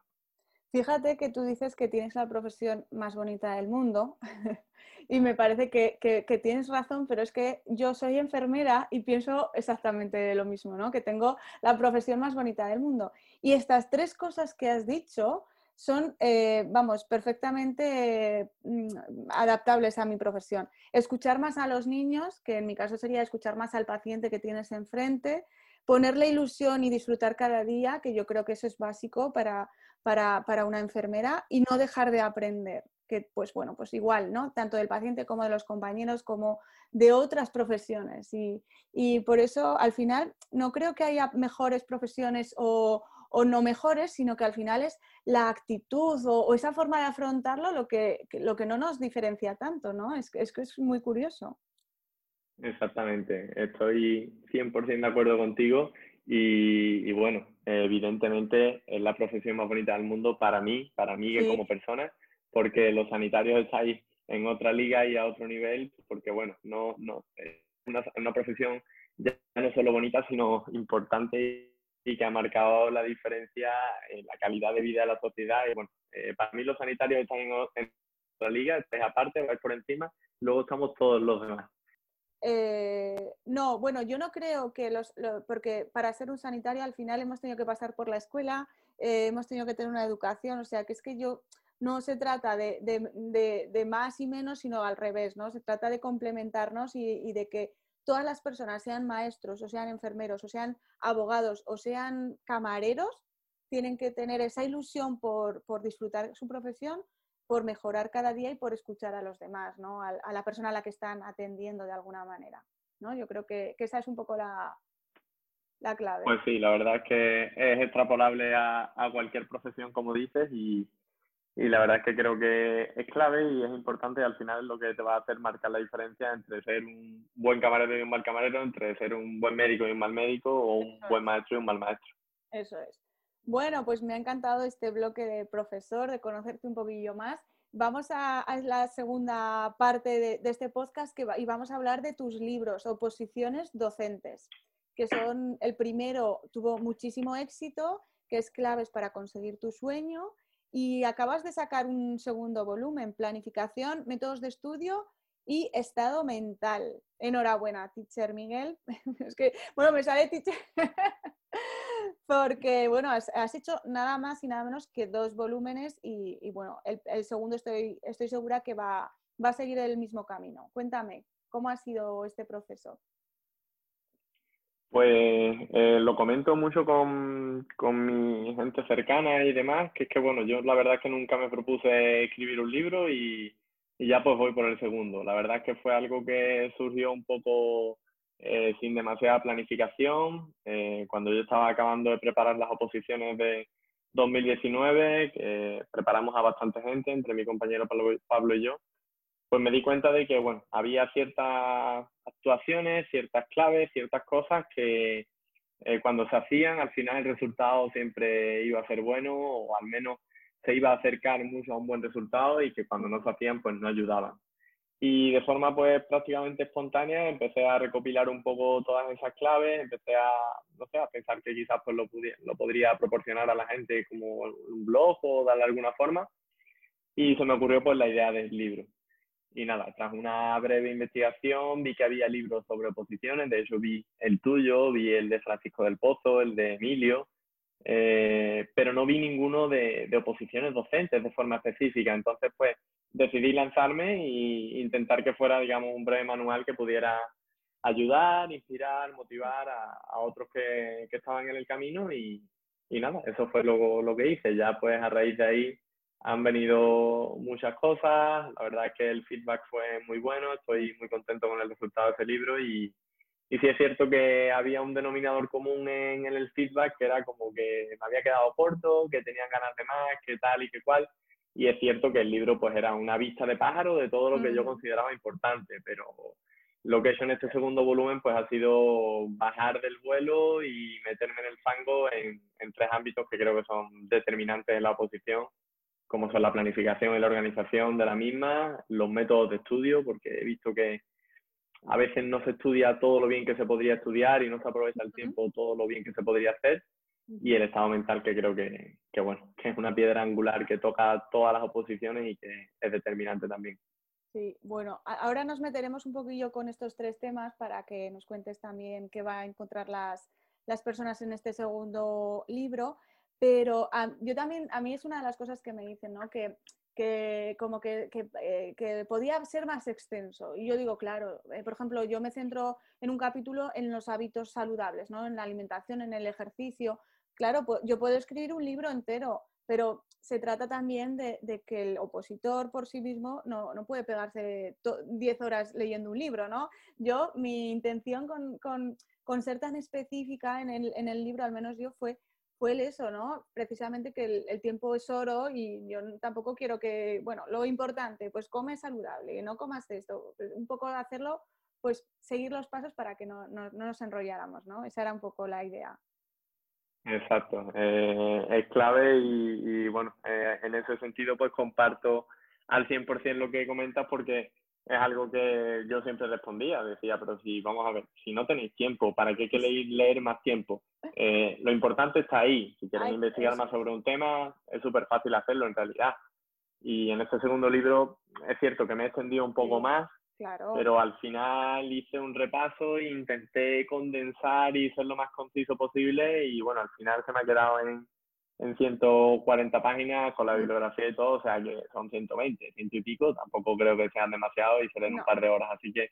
Fíjate que tú dices que tienes la profesión más bonita del mundo [laughs] y me parece que, tienes razón, pero es que yo soy enfermera y pienso exactamente lo mismo, ¿no? Que tengo la profesión más bonita del mundo. Y estas tres cosas que has dicho son, eh, vamos, perfectamente mm, adaptables a mi profesión. Escuchar más a los niños, que en mi caso sería escuchar más al paciente que tienes enfrente, ponerle ilusión y disfrutar cada día, que yo creo que eso es básico para, para, una enfermera y no dejar de aprender, que pues bueno, pues igual, ¿no? Tanto del paciente como de los compañeros, como de otras profesiones. Y, por eso al final no creo que haya mejores profesiones o, no mejores, sino que al final es la actitud o, esa forma de afrontarlo lo que, lo que no nos diferencia tanto, ¿no? Es, es que es muy curioso. Exactamente, estoy 100% de acuerdo contigo y, bueno, evidentemente es la profesión más bonita del mundo para mí, para mí como persona, porque los sanitarios estáis en otra liga y a otro nivel, porque bueno, no, no, es una, una profesión ya no solo bonita, sino importante y que ha marcado la diferencia en la calidad de vida de la sociedad. Y bueno, eh, para mí los sanitarios están en, otra liga, estáis aparte, vais por encima, luego estamos todos los demás. Eh, no, bueno, yo no creo que los, porque para ser un sanitario al final hemos tenido que pasar por la escuela, eh, hemos tenido que tener una educación, o sea, que es que yo no se trata de, más y menos, sino al revés, ¿no? Se trata de complementarnos y, de que todas las personas, sean maestros o sean enfermeros o sean abogados o sean camareros, tienen que tener esa ilusión por, por disfrutar su profesión, por mejorar cada día y por escuchar a los demás, ¿no? a, la persona a la que están atendiendo de alguna manera. ¿no? Yo creo que, esa es un poco la, la, clave. Pues sí, la verdad es que es extrapolable a, a cualquier profesión, como dices, y, y, la verdad es que creo que es clave y es importante y al final es lo que te va a hacer marcar la diferencia entre ser un buen camarero y un mal camarero, entre ser un buen médico y un mal médico o un buen maestro y un mal maestro. Eso es. Bueno, pues me ha encantado este bloque de profesor, de conocerte un poquillo más. Vamos a, la segunda parte de, este podcast que y vamos a hablar de tus libros, oposiciones docentes, que son, el primero tuvo muchísimo éxito, que es claves para conseguir tu sueño, y acabas de sacar un segundo volumen, planificación, métodos de estudio y estado mental. Enhorabuena, teacher Miguel. [laughs] es que, bueno, me sale teacher. [laughs] porque, bueno, has, hecho nada más y nada menos que dos volúmenes y, bueno, el, segundo estoy, estoy segura que va, va a seguir el mismo camino. Cuéntame, ¿cómo ha sido este proceso? Pues eh, lo comento mucho con, con, mi gente cercana y demás, que es que, bueno, yo la verdad es que nunca me propuse escribir un libro y, y ya pues voy por el segundo. La verdad es que fue algo que surgió un poco eh, sin demasiada planificación. Eh, cuando yo estaba acabando de preparar las oposiciones de 2019, que preparamos a bastante gente, entre mi compañero Pablo y yo, pues me di cuenta de que, bueno, había ciertas actuaciones, ciertas claves, ciertas cosas que eh, cuando se hacían, al final el resultado siempre iba a ser bueno o al menos se iba a acercar mucho a un buen resultado y que cuando no se hacían, pues no ayudaban. Y de forma pues prácticamente espontánea empecé a recopilar un poco todas esas claves, empecé a, no sé, a pensar que quizás pues lo, lo podría proporcionar a la gente como un blog o darle alguna forma. Y se me ocurrió pues la idea del libro. Y nada, tras una breve investigación vi que había libros sobre oposiciones, de hecho vi el tuyo, vi el de Francisco del Pozo, el de Emilio, eh, pero no vi ninguno de, de oposiciones docentes de forma específica. Entonces pues decidí lanzarme e intentar que fuera, digamos, un breve manual que pudiera ayudar, inspirar, motivar a, otros que, estaban en el camino y, y nada, eso fue lo, lo, que hice. Ya pues a raíz de ahí han venido muchas cosas, la verdad es que el feedback fue muy bueno, estoy muy contento con el resultado de ese libro y, y sí es cierto que había un denominador común en, en el feedback que era como que me había quedado corto, que tenían ganas de más, que tal y que cual y es cierto que el libro pues era una vista de pájaro de todo lo que yo consideraba importante, pero lo que he hecho en este segundo volumen pues ha sido bajar del vuelo y meterme en el fango en, en tres ámbitos que creo que son determinantes en la oposición, como son la planificación y la organización de la misma, los métodos de estudio, porque he visto que a veces no se estudia todo lo bien que se podría estudiar y no se aprovecha el tiempo todo lo bien que se podría hacer y el estado mental que creo que, que, bueno, que es una piedra angular que toca todas las oposiciones y que es determinante también. Sí, bueno, ahora nos meteremos un poquillo con estos tres temas para que nos cuentes también qué va a encontrar las, las personas en este segundo libro, pero yo también, a mí es una de las cosas que me dicen, ¿no? Que, que como que, que, eh, podía ser más extenso. Y yo digo, claro, eh, por ejemplo, yo me centro en un capítulo en los hábitos saludables, ¿no? En la alimentación, en el ejercicio, claro, yo puedo escribir un libro entero, pero se trata también de, que el opositor por sí mismo no, puede pegarse 10 horas leyendo un libro, ¿no? Yo, mi intención con, ser tan específica en el, libro, al menos yo, fue, fue eso, ¿no? Precisamente que el, tiempo es oro y yo tampoco quiero que, bueno, lo importante, pues come saludable, no comas esto, pues un poco hacerlo, pues seguir los pasos para que no, no nos enrolláramos, ¿no? Esa era un poco la idea. Exacto, eh, es clave y, bueno, eh, en ese sentido pues comparto al 100% lo que comentas porque es algo que yo siempre respondía, decía, pero si vamos a ver, si no tenéis tiempo, ¿para qué queréis leer más tiempo? Eh, lo importante está ahí, si quieres investigar más sobre un tema, es súper fácil hacerlo en realidad. Y en este segundo libro es cierto que me he extendido un poco más, Claro. Pero al final hice un repaso intenté condensar y ser lo más conciso posible y bueno, al final se me ha quedado en, en 140 páginas con la bibliografía y todo, o sea que son 120, ciento y pico, tampoco creo que sean demasiado y serán un par de horas, así que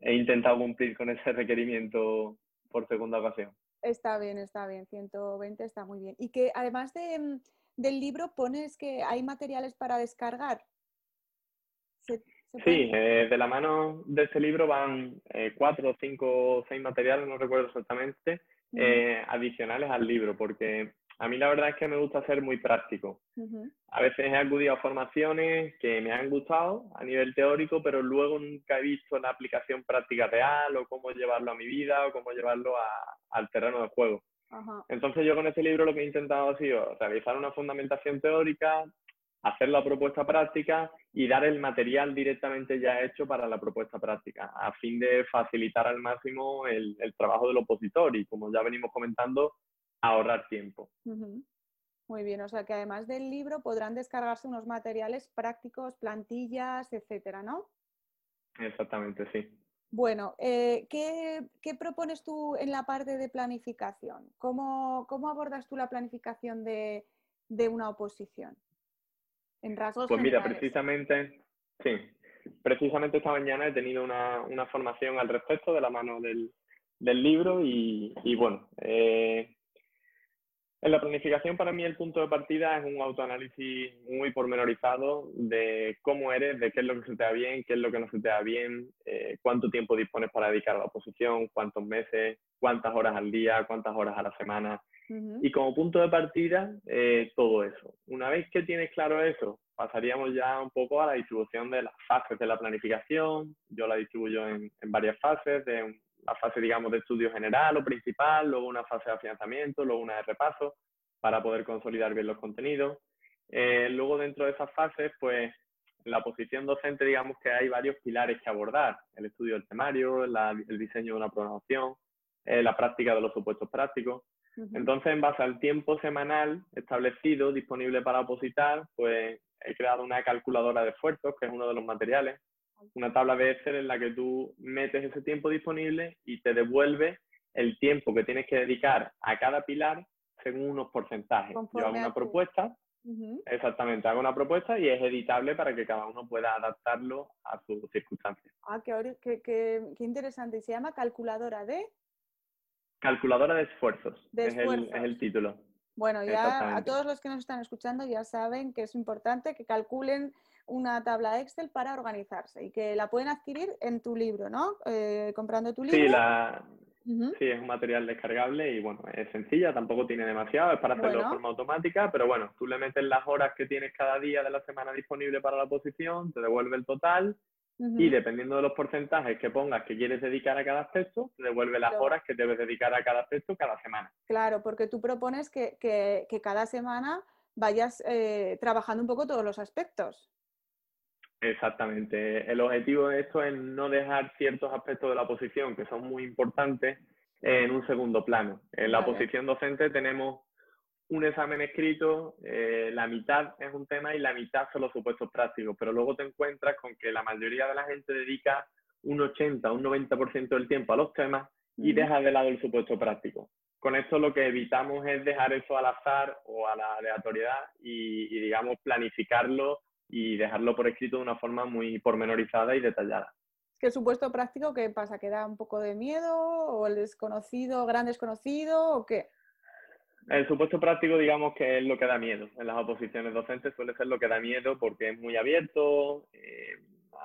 he intentado cumplir con ese requerimiento por segunda ocasión. Está bien, está bien, 120 está muy bien. Y que además de, mm, del libro pones que hay materiales para descargar. Sí, eh, de la mano de este libro van eh, cuatro, cinco, seis materiales, no recuerdo exactamente, eh, adicionales al libro, porque a mí la verdad es que me gusta ser muy práctico. A veces he acudido a formaciones que me han gustado a nivel teórico, pero luego nunca he visto la aplicación práctica real o cómo llevarlo a mi vida o cómo llevarlo al terreno de juego. Entonces yo con este libro lo que he intentado ha sido realizar una fundamentación teórica, hacer la propuesta práctica y dar el material directamente ya hecho para la propuesta práctica, a fin de facilitar al máximo el trabajo del opositor y como ya venimos comentando, ahorrar tiempo. Muy bien, o sea que además del libro podrán descargarse unos materiales prácticos, plantillas, etcétera, ¿no? Exactamente, sí. Bueno, eh, ¿qué, propones tú en la parte de planificación? ¿Cómo, abordas tú la planificación de, una oposición? En rasgos Pues mira, precisamente, sí, precisamente esta mañana he tenido una, formación al respecto de la mano del, libro y, bueno, eh, en la planificación para mí el punto de partida es un autoanálisis muy pormenorizado de cómo eres, de qué es lo que se te da bien, qué es lo que no se te da bien, eh, cuánto tiempo dispones para dedicar a la oposición, cuántos meses, cuántas horas al día, cuántas horas a la semana. Y como punto de partida, eh, todo eso. Una vez que tienes claro eso, pasaríamos ya un poco a la distribución de las fases de la planificación. Yo la distribuyo en, varias fases, de la fase, digamos, de estudio general o principal, luego una fase de afianzamiento, luego una de repaso para poder consolidar bien los contenidos. Eh, luego, dentro de esas fases, pues, la posición docente, digamos que hay varios pilares que abordar. El estudio del temario, el diseño de una programación, eh, la práctica de los supuestos prácticos. Entonces, en base al tiempo semanal establecido, disponible para opositar, pues he creado una calculadora de esfuerzos, que es uno de los materiales, una tabla de Excel en la que tú metes ese tiempo disponible y te devuelve el tiempo que tienes que dedicar a cada pilar según unos porcentajes. Yo hago una propuesta, exactamente, hago una propuesta y es editable para que cada uno pueda adaptarlo a sus circunstancias. Ah, qué, qué, interesante. ¿Se llama calculadora de? Calculadora de esfuerzos. es, El, es el título. Bueno, ya a todos los que nos están escuchando ya saben que es importante que calculen una tabla Excel para organizarse y que la pueden adquirir en tu libro, ¿no? Eh, comprando tu libro. Sí, la... sí, es un material descargable y bueno, es sencilla, tampoco tiene demasiado, es para hacerlo de forma automática, pero bueno, tú le metes las horas que tienes cada día de la semana disponible para la posición, te devuelve el total y dependiendo de los porcentajes que pongas que quieres dedicar a cada aspecto, te devuelve las horas que debes dedicar a cada aspecto cada semana. Claro, porque tú propones que, que, cada semana vayas eh, trabajando un poco todos los aspectos. Exactamente. El objetivo de esto es no dejar ciertos aspectos de la posición que son muy importantes en un segundo plano. En la posición docente tenemos un examen escrito, eh, la mitad es un tema y la mitad son los supuestos prácticos, pero luego te encuentras con que la mayoría de la gente dedica un 80, un 90% del tiempo a los temas y deja de lado el supuesto práctico. Con esto lo que evitamos es dejar eso al azar o a la aleatoriedad y digamos, planificarlo y dejarlo por escrito de una forma muy pormenorizada y detallada. El supuesto práctico, ¿qué pasa? ¿Que da un poco de miedo o el desconocido, gran desconocido o qué? El supuesto práctico, digamos que es lo que da miedo. En las oposiciones docentes suele ser lo que da miedo porque es muy abierto, eh,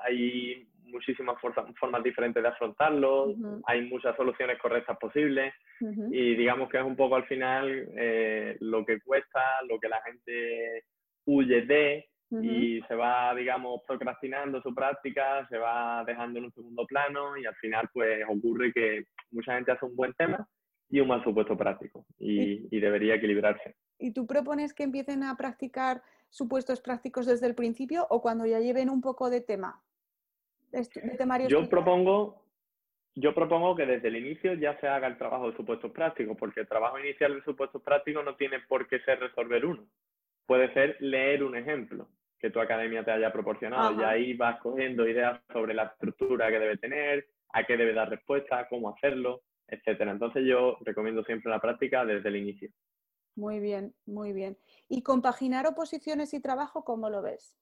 hay muchísimas formas diferentes de afrontarlo, hay muchas soluciones correctas posibles y digamos que es un poco al final eh, lo que cuesta, lo que la gente huye de y se va, digamos, procrastinando su práctica, se va dejando en un segundo plano y al final pues ocurre que mucha gente hace un buen tema y un mal supuesto práctico y, y debería equilibrarse. ¿Y tú propones que empiecen a practicar supuestos prácticos desde el principio o cuando ya lleven un poco de tema? De, yo propongo, yo propongo que desde el inicio ya se haga el trabajo de supuestos prácticos, porque el trabajo inicial de supuestos prácticos no tiene por qué ser resolver uno. Puede ser leer un ejemplo que tu academia te haya proporcionado. Y ahí vas cogiendo ideas sobre la estructura que debe tener, a qué debe dar respuesta, cómo hacerlo, etcétera. Entonces yo recomiendo siempre la práctica desde el inicio. Muy bien, muy bien. ¿Y compaginar oposiciones y trabajo, cómo lo ves?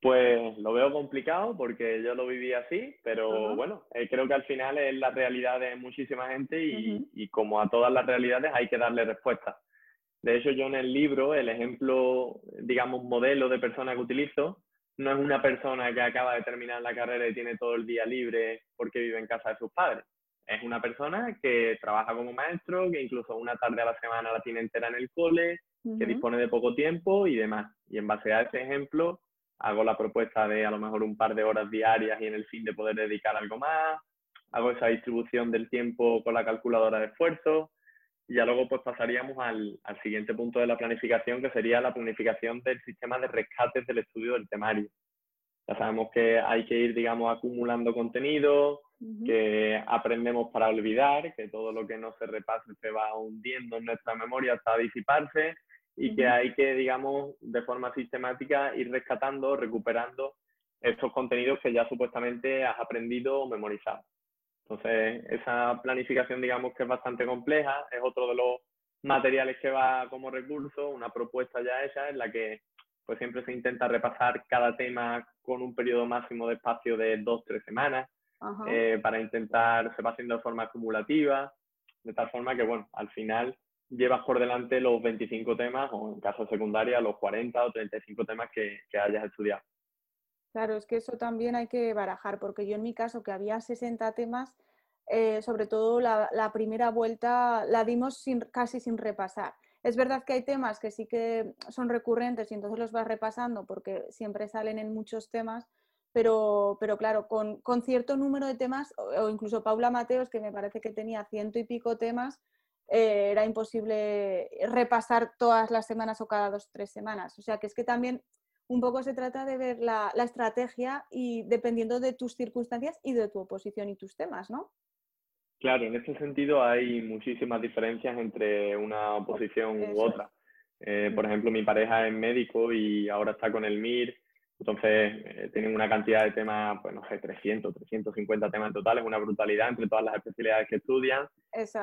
Pues lo veo complicado porque yo lo viví así, pero bueno, eh, creo que al final es la realidad de muchísima gente y, y, como a todas las realidades hay que darle respuesta. De hecho, yo en el libro, el ejemplo, digamos, modelo de persona que utilizo, no es una persona que acaba de terminar la carrera y tiene todo el día libre porque vive en casa de sus padres. Es una persona que trabaja como maestro, que incluso una tarde a la semana la tiene entera en el cole, que dispone de poco tiempo y demás. Y en base a ese ejemplo, hago la propuesta de a lo mejor un par de horas diarias y en el fin de poder dedicar algo más. Hago esa distribución del tiempo con la calculadora de esfuerzo y ya luego pues pasaríamos al, al, siguiente punto de la planificación, que sería la planificación del sistema de rescates del estudio del temario. Ya sabemos que hay que ir, digamos, acumulando contenido, que aprendemos para olvidar, que todo lo que no se repase se va hundiendo en nuestra memoria hasta disiparse y que hay que, digamos, de forma sistemática ir rescatando, recuperando estos contenidos que ya supuestamente has aprendido o memorizado. Entonces, esa planificación, digamos que es bastante compleja, es otro de los materiales que va como recurso, una propuesta ya hecha en la que pues siempre se intenta repasar cada tema con un periodo máximo de espacio de dos, tres semanas, eh, para intentar, se va haciendo de forma acumulativa, de tal forma que, bueno, al final llevas por delante los 25 temas o en caso de secundaria los 40 o 35 temas que, que hayas estudiado. Claro, es que eso también hay que barajar, porque yo en mi caso, que había 60 temas, eh, sobre todo la, primera vuelta la dimos sin, casi sin repasar. Es verdad que hay temas que sí que son recurrentes y entonces los vas repasando porque siempre salen en muchos temas, pero, pero claro, con, con cierto número de temas, o, incluso Paula Mateos, que me parece que tenía ciento y pico temas, eh, era imposible repasar todas las semanas o cada dos o tres semanas. O sea que es que también un poco se trata de ver la, estrategia y dependiendo de tus circunstancias y de tu oposición y tus temas, ¿no? Claro, en ese sentido hay muchísimas diferencias entre una oposición u otra. Eh, por ejemplo, mi pareja es médico y ahora está con el MIR, entonces eh, tienen una cantidad de temas, pues no sé, 300, 350 temas en total, es una brutalidad entre todas las especialidades que estudian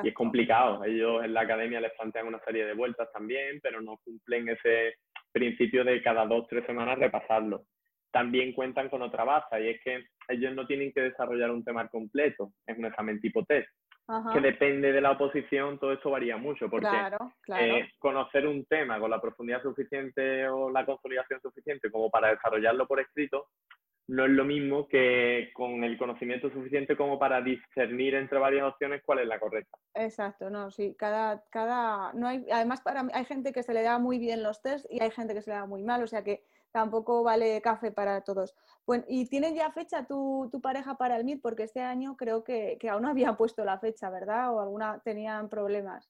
y es complicado. Ellos en la academia les plantean una serie de vueltas también, pero no cumplen ese principio de cada dos, tres semanas repasarlo. También cuentan con otra base y es que ellos no tienen que desarrollar un tema completo, es un examen tipo test. Que depende de la oposición, todo eso varía mucho, porque eh, conocer un tema con la profundidad suficiente o la consolidación suficiente como para desarrollarlo por escrito, no es lo mismo que con el conocimiento suficiente como para discernir entre varias opciones cuál es la correcta. Exacto, no, sí, cada, cada, no hay, además para hay gente que se le da muy bien los test y hay gente que se le da muy mal, o sea que tampoco vale café para todos. Bueno, ¿y tienen ya fecha tu, tu pareja para el MIT? Porque este año creo que, que aún no habían puesto la fecha, ¿verdad? O alguna tenían problemas.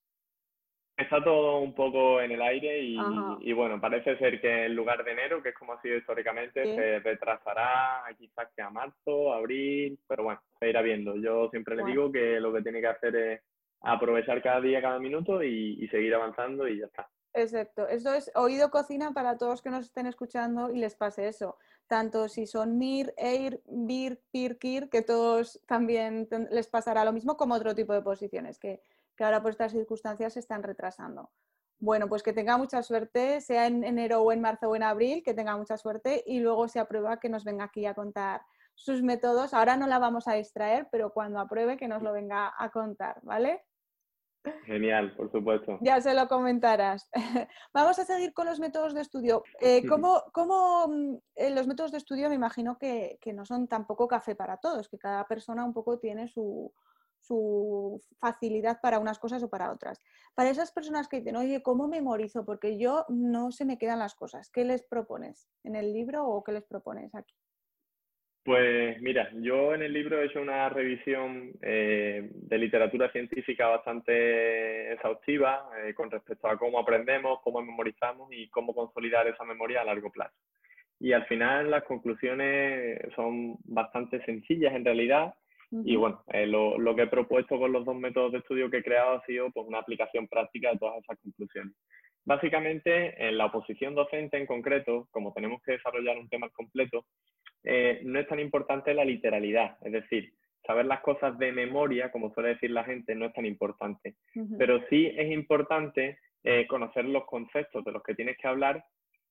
Está todo un poco en el aire y, bueno, parece ser que en lugar de enero, que es como ha sido históricamente, se retrasará quizás que a marzo, abril, pero bueno, se irá viendo. Yo siempre le digo que lo que tiene que hacer es aprovechar cada día, cada minuto y, seguir avanzando y ya está. Exacto, eso es oído cocina para todos que nos estén escuchando y les pase eso. Tanto si son MIR, EIR, BIR, PIR, KIR, que todos también les pasará lo mismo como otro tipo de posiciones, que que ahora por estas circunstancias se están retrasando. Bueno, pues que tenga mucha suerte, sea en enero o en marzo o en abril, que tenga mucha suerte y luego se aprueba que nos venga aquí a contar sus métodos. Ahora no la vamos a distraer, pero cuando apruebe que nos lo venga a contar, ¿vale? Genial, por supuesto. Ya se lo comentarás. [laughs] Vamos a seguir con los métodos de estudio. Eh, ¿Cómo, cómo mm, eh, los métodos de estudio me imagino que, que, no son tampoco café para todos, que cada persona un poco tiene su, su facilidad para unas cosas o para otras. Para esas personas que dicen, oye, ¿cómo memorizo? Porque yo no se me quedan las cosas. ¿Qué les propones en el libro o qué les propones aquí? Pues mira, yo en el libro he hecho una revisión eh, de literatura científica bastante exhaustiva eh, con respecto a cómo aprendemos, cómo memorizamos y cómo consolidar esa memoria a largo plazo. Y al final las conclusiones son bastante sencillas en realidad y bueno, eh, lo, lo, que he propuesto con los dos métodos de estudio que he creado ha sido pues, una aplicación práctica de todas esas conclusiones. Básicamente, en la oposición docente en concreto, como tenemos que desarrollar un tema completo, eh, no es tan importante la literalidad, es decir, saber las cosas de memoria, como suele decir la gente, no es tan importante. Pero sí es importante eh, conocer los conceptos de los que tienes que hablar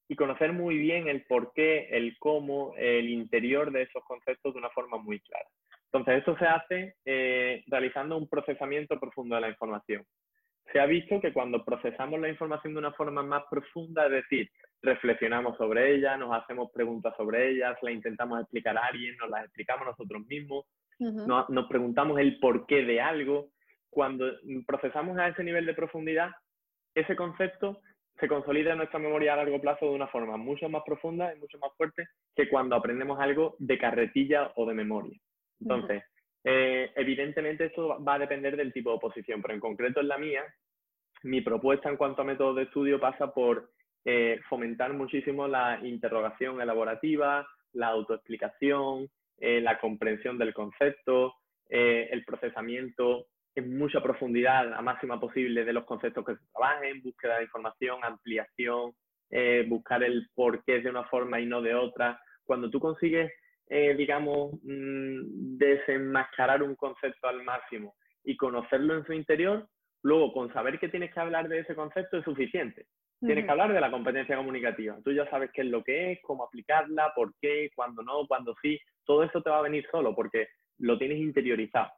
y conocer muy bien el por qué, el cómo, el interior de esos conceptos de una forma muy clara. Entonces, esto se hace eh, realizando un procesamiento profundo de la información. Se ha visto que cuando procesamos la información de una forma más profunda, es decir, reflexionamos sobre ella, nos hacemos preguntas sobre ellas, la intentamos explicar a alguien, nos las explicamos nosotros mismos, nos, preguntamos el porqué de algo. Cuando procesamos a ese nivel de profundidad, ese concepto se consolida en nuestra memoria a largo plazo de una forma mucho más profunda y mucho más fuerte que cuando aprendemos algo de carretilla o de memoria. Entonces, eh, evidentemente esto va a depender del tipo de oposición, pero en concreto en la mía, mi propuesta en cuanto a método de estudio pasa por eh, fomentar muchísimo la interrogación elaborativa, la autoexplicación, eh, la comprensión del concepto, eh, el procesamiento en mucha profundidad, a máxima posible, de los conceptos que se trabajen, búsqueda de información, ampliación, eh, buscar el por qué de una forma y no de otra. Cuando tú consigues, digamos, mm, desenmascarar un concepto al máximo y conocerlo en su interior, luego con saber que tienes que hablar de ese concepto es suficiente. Tienes que hablar de la competencia comunicativa. Tú ya sabes qué es lo que es, cómo aplicarla, por qué, cuándo no, cuándo sí. Todo eso te va a venir solo porque lo tienes interiorizado.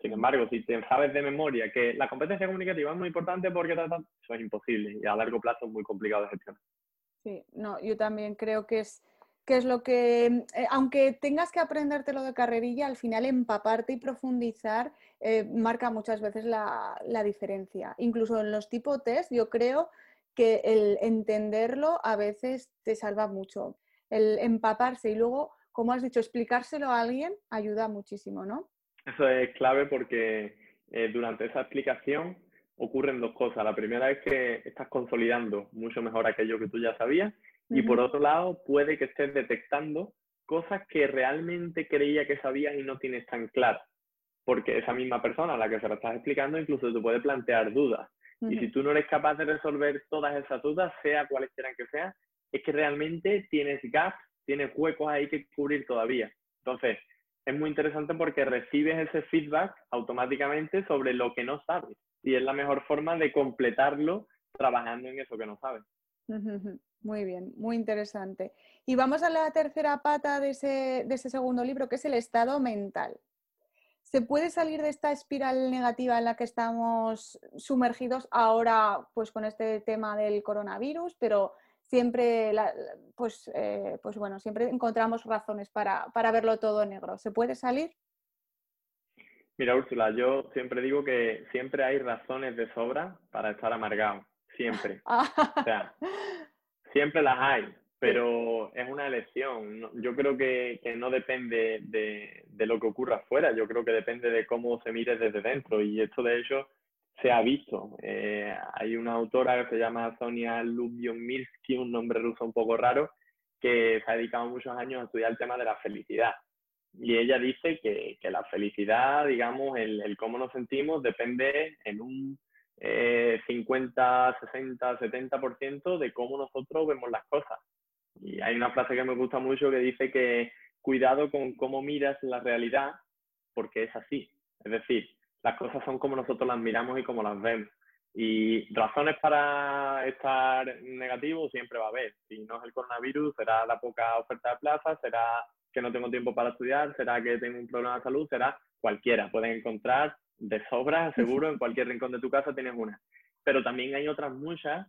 Sin embargo, si te sabes de memoria que la competencia comunicativa es muy importante porque eso es imposible y a largo plazo es muy complicado de gestionar. Sí, no, yo también creo que es, que es lo que, eh, aunque tengas que aprendértelo de carrerilla, al final empaparte y profundizar eh, marca muchas veces la, la, diferencia. Incluso en los tipo test, yo creo que el entenderlo a veces te salva mucho. El empaparse y luego, como has dicho, explicárselo a alguien ayuda muchísimo, ¿no? Eso es clave porque eh, durante esa explicación ocurren dos cosas. La primera es que estás consolidando mucho mejor aquello que tú ya sabías y por otro lado puede que estés detectando cosas que realmente creía que sabías y no tienes tan claro. Porque esa misma persona a la que se lo estás explicando incluso te puede plantear dudas. Y si tú no eres capaz de resolver todas esas dudas, sea cuales quieran que sean, es que realmente tienes gaps, tienes huecos ahí que cubrir todavía. Entonces, es muy interesante porque recibes ese feedback automáticamente sobre lo que no sabes. Y es la mejor forma de completarlo trabajando en eso que no sabes. Muy bien, muy interesante. Y vamos a la tercera pata de ese, de ese segundo libro, que es el estado mental. ¿Se puede salir de esta espiral negativa en la que estamos sumergidos ahora, pues con este tema del coronavirus, pero siempre, pues, eh, pues bueno, siempre encontramos razones para, para verlo todo negro. ¿Se puede salir? Mira, Úrsula, yo siempre digo que siempre hay razones de sobra para estar amargado, siempre. [laughs] o sea, siempre las hay pero es una elección. Yo creo que, no depende de, lo que ocurra afuera, yo creo que depende de cómo se mire desde dentro y esto de hecho se ha visto. Eh, hay una autora que se llama Sonia Lubiomilsky, un nombre ruso un poco raro, que se ha dedicado muchos años a estudiar el tema de la felicidad. Y ella dice que, la felicidad, digamos, el, cómo nos sentimos depende en un 50, 60, 70% de cómo nosotros vemos las cosas. Y hay una frase que me gusta mucho que dice que cuidado con cómo miras la realidad, porque es así. Es decir, las cosas son como nosotros las miramos y como las vemos. Y razones para estar negativo siempre va a haber. Si no es el coronavirus, será la poca oferta de plazas, será que no tengo tiempo para estudiar, será que tengo un problema de salud, será cualquiera. Puedes encontrar de sobra, seguro, en cualquier rincón de tu casa tienes una. Pero también hay otras muchas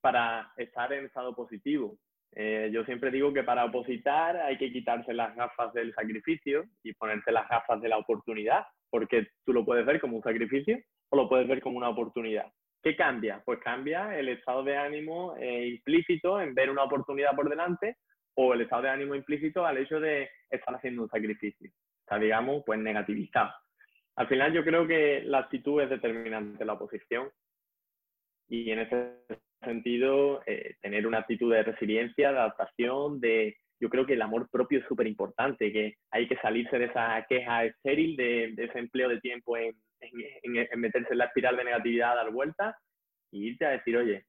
para estar en estado positivo. Eh, yo siempre digo que para opositar hay que quitarse las gafas del sacrificio y ponerse las gafas de la oportunidad, porque tú lo puedes ver como un sacrificio o lo puedes ver como una oportunidad. ¿Qué cambia? Pues cambia el estado de ánimo eh, implícito en ver una oportunidad por delante o el estado de ánimo implícito al hecho de estar haciendo un sacrificio. O sea, digamos, pues negativizado. Al final yo creo que la actitud es determinante la oposición. Y en ese sentido, eh, tener una actitud de resiliencia, de adaptación, de... Yo creo que el amor propio es súper importante, que hay que salirse de esa queja estéril, de, ese empleo de tiempo en, en, meterse en la espiral de negatividad, dar vueltas, y irte a decir, oye,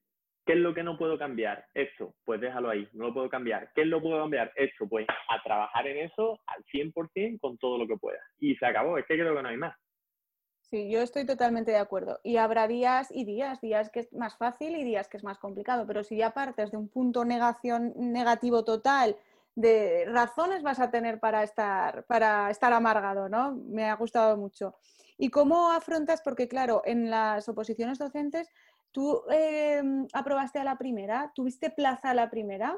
¿Qué es lo que no puedo cambiar? Esto, pues déjalo ahí, no lo puedo cambiar. ¿Qué es lo que puedo cambiar? Esto, pues a trabajar en eso al 100% con todo lo que pueda. Y se acabó, es que creo que no hay más. Sí, yo estoy totalmente de acuerdo. Y habrá días y días, días que es más fácil y días que es más complicado, pero si ya partes de un punto negación, negativo total, de razones vas a tener para estar, para estar amargado, ¿no? Me ha gustado mucho. ¿Y cómo afrontas? Porque claro, en las oposiciones docentes ¿Tú em, aprobaste a la primera? ¿Tuviste plaza a la primera?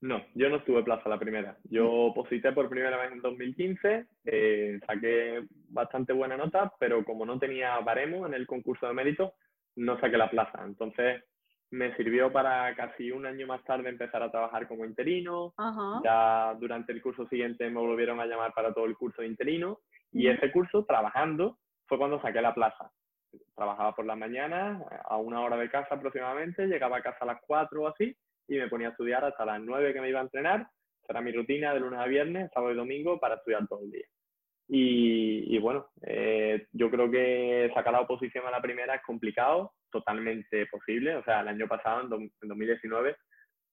No, yo no tuve plaza a la primera. Yo mm. posité por primera vez en 2015, eh, saqué bastante buena nota, pero como no tenía baremo en el concurso de mérito, no saqué la plaza. Entonces me sirvió para casi un año más tarde empezar a trabajar como interino. Ya durante el curso siguiente me volvieron a llamar para todo el curso de interino y ese curso, trabajando, fue cuando saqué la plaza trabajaba por la mañana, a una hora de casa aproximadamente, llegaba a casa a las 4 o así y me ponía a estudiar hasta las 9 que me iba a entrenar. Era mi rutina de lunes a viernes, sábado y domingo para estudiar todo el día. Y, bueno, eh, yo creo que sacar la oposición a la primera es complicado, totalmente posible. O sea, el año pasado, en, 2019,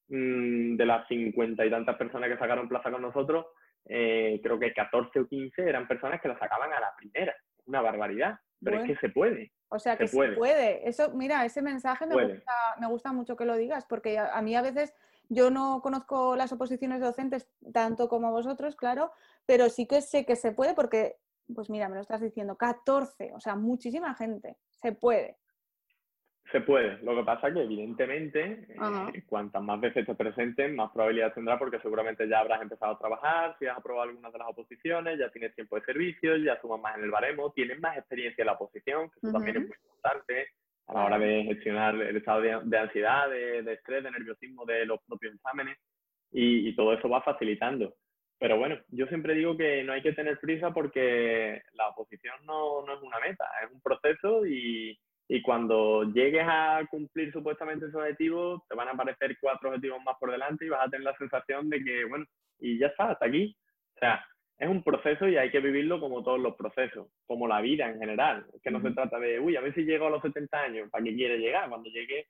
mm, de las cincuenta y tantas personas que sacaron plaza con nosotros, eh, creo que 14 o 15 eran personas que la sacaban a la primera. Una barbaridad pero es que se puede. O sea, que se puede. Eso, mira, ese mensaje me gusta, me gusta, mucho que lo digas, porque a, mí a veces yo no conozco las oposiciones docentes tanto como vosotros, claro, pero sí que sé que se puede porque, pues mira, me lo estás diciendo, 14, o sea, muchísima gente, se puede. Se puede. Lo que pasa es que, evidentemente, eh, cuantas más veces te presenten, más probabilidad tendrá porque seguramente ya habrás empezado a trabajar, si has aprobado algunas de las oposiciones, ya tienes tiempo de servicio, ya sumas más en el baremo, tienes más experiencia en la oposición, que eso también es muy importante a la hora de gestionar el estado de, ansiedad, de, estrés, de nerviosismo de los propios exámenes y, y todo eso va facilitando. Pero bueno, yo siempre digo que no hay que tener prisa porque la oposición no, no es una meta, es un proceso y y cuando llegues a cumplir supuestamente ese objetivo, te van a aparecer cuatro objetivos más por delante y vas a tener la sensación de que, bueno, y ya está, hasta aquí. O sea, es un proceso y hay que vivirlo como todos los procesos, como la vida en general. Es que no se trata de, uy, a ver si llego a los 70 años, ¿para qué quiere llegar? Cuando llegue,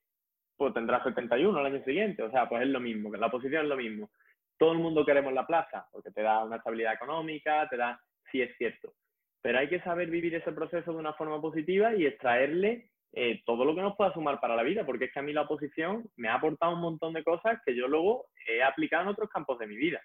pues tendrá 71 al año siguiente. O sea, pues es lo mismo, que la posición es lo mismo. Todo el mundo queremos la plaza, porque te da una estabilidad económica, te da, sí es cierto. Pero hay que saber vivir ese proceso de una forma positiva y extraerle eh, todo lo que nos pueda sumar para la vida, porque es que a mí la oposición me ha aportado un montón de cosas que yo luego he aplicado en otros campos de mi vida.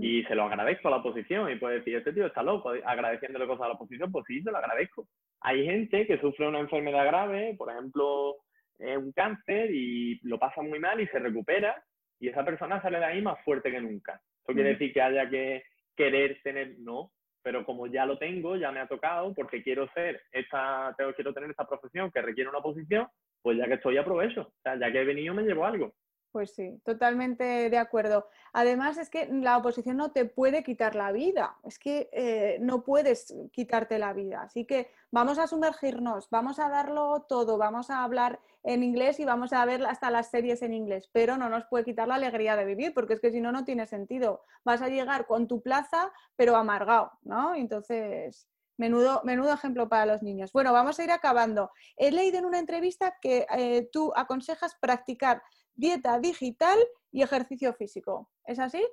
Y se lo agradezco a la oposición. Y puede decir, este tío está loco agradeciéndole cosas a la oposición. Pues sí, se lo agradezco. Hay gente que sufre una enfermedad grave, por ejemplo, eh, un cáncer, y lo pasa muy mal y se recupera. Y esa persona sale de ahí más fuerte que nunca. Eso quiere decir que haya que querer tener, no, pero como ya lo tengo, ya me ha tocado, porque quiero ser esta, quiero tener esta profesión que requiere una posición, pues ya que estoy aprovecho. O sea, ya que he venido me llevo algo. Pues sí, totalmente de acuerdo. Además es que la oposición no te puede quitar la vida, es que eh, no puedes quitarte la vida. Así que vamos a sumergirnos, vamos a darlo todo, vamos a hablar en inglés y vamos a ver hasta las series en inglés, pero no nos puede quitar la alegría de vivir, porque es que si no, no tiene sentido. Vas a llegar con tu plaza, pero amargado, ¿no? Entonces, Menudo, menudo ejemplo para los niños. Bueno, vamos a ir acabando. He leído en una entrevista que eh, tú aconsejas practicar dieta digital y ejercicio físico. ¿Es así?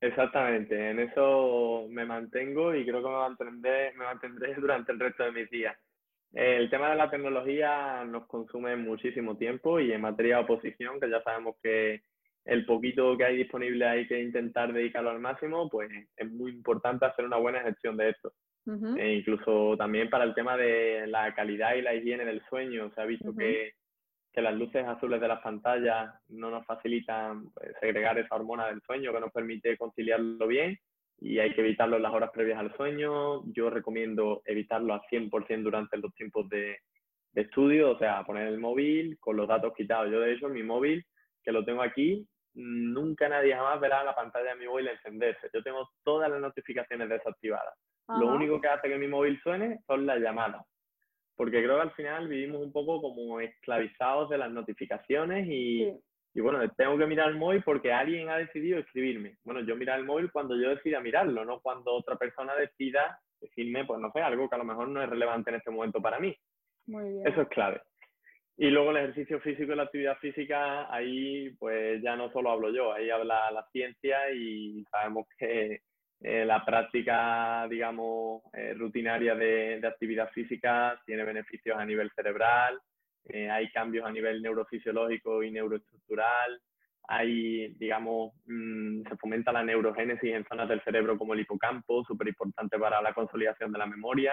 Exactamente, en eso me mantengo y creo que me mantendré, me mantendré [laughs] durante el resto de mis días. El tema de la tecnología nos consume muchísimo tiempo y en materia de oposición, que ya sabemos que el poquito que hay disponible hay que intentar dedicarlo al máximo, pues es muy importante hacer una buena gestión de esto. e incluso también para el tema de la calidad y la higiene del sueño, se ha visto que que las luces azules de las pantallas no nos facilitan pues, segregar esa hormona del sueño que nos permite conciliarlo bien y hay que evitarlo en las horas previas al sueño. Yo recomiendo evitarlo al 100% durante los tiempos de, de, estudio, o sea, poner el móvil con los datos quitados. Yo, de hecho, mi móvil, que lo tengo aquí, nunca nadie jamás verá la pantalla de mi móvil encenderse. Yo tengo todas las notificaciones desactivadas. Lo único que hace que mi móvil suene son las llamadas porque creo que al final vivimos un poco como esclavizados de las notificaciones y, y bueno, tengo que mirar el móvil porque alguien ha decidido escribirme. Bueno, yo mirar el móvil cuando yo decida mirarlo, no cuando otra persona decida decirme, pues no sé, algo que a lo mejor no es relevante en este momento para mí. Muy bien. Eso es clave. Y luego el ejercicio físico y la actividad física, ahí pues ya no solo hablo yo, ahí habla la ciencia y sabemos que eh, la práctica, digamos, eh, rutinaria de, actividad física tiene beneficios a nivel cerebral, eh, hay cambios a nivel neurofisiológico y neuroestructural, hay, digamos, mm, se fomenta la neurogénesis en zonas del cerebro como el hipocampo, súper importante para la consolidación de la memoria,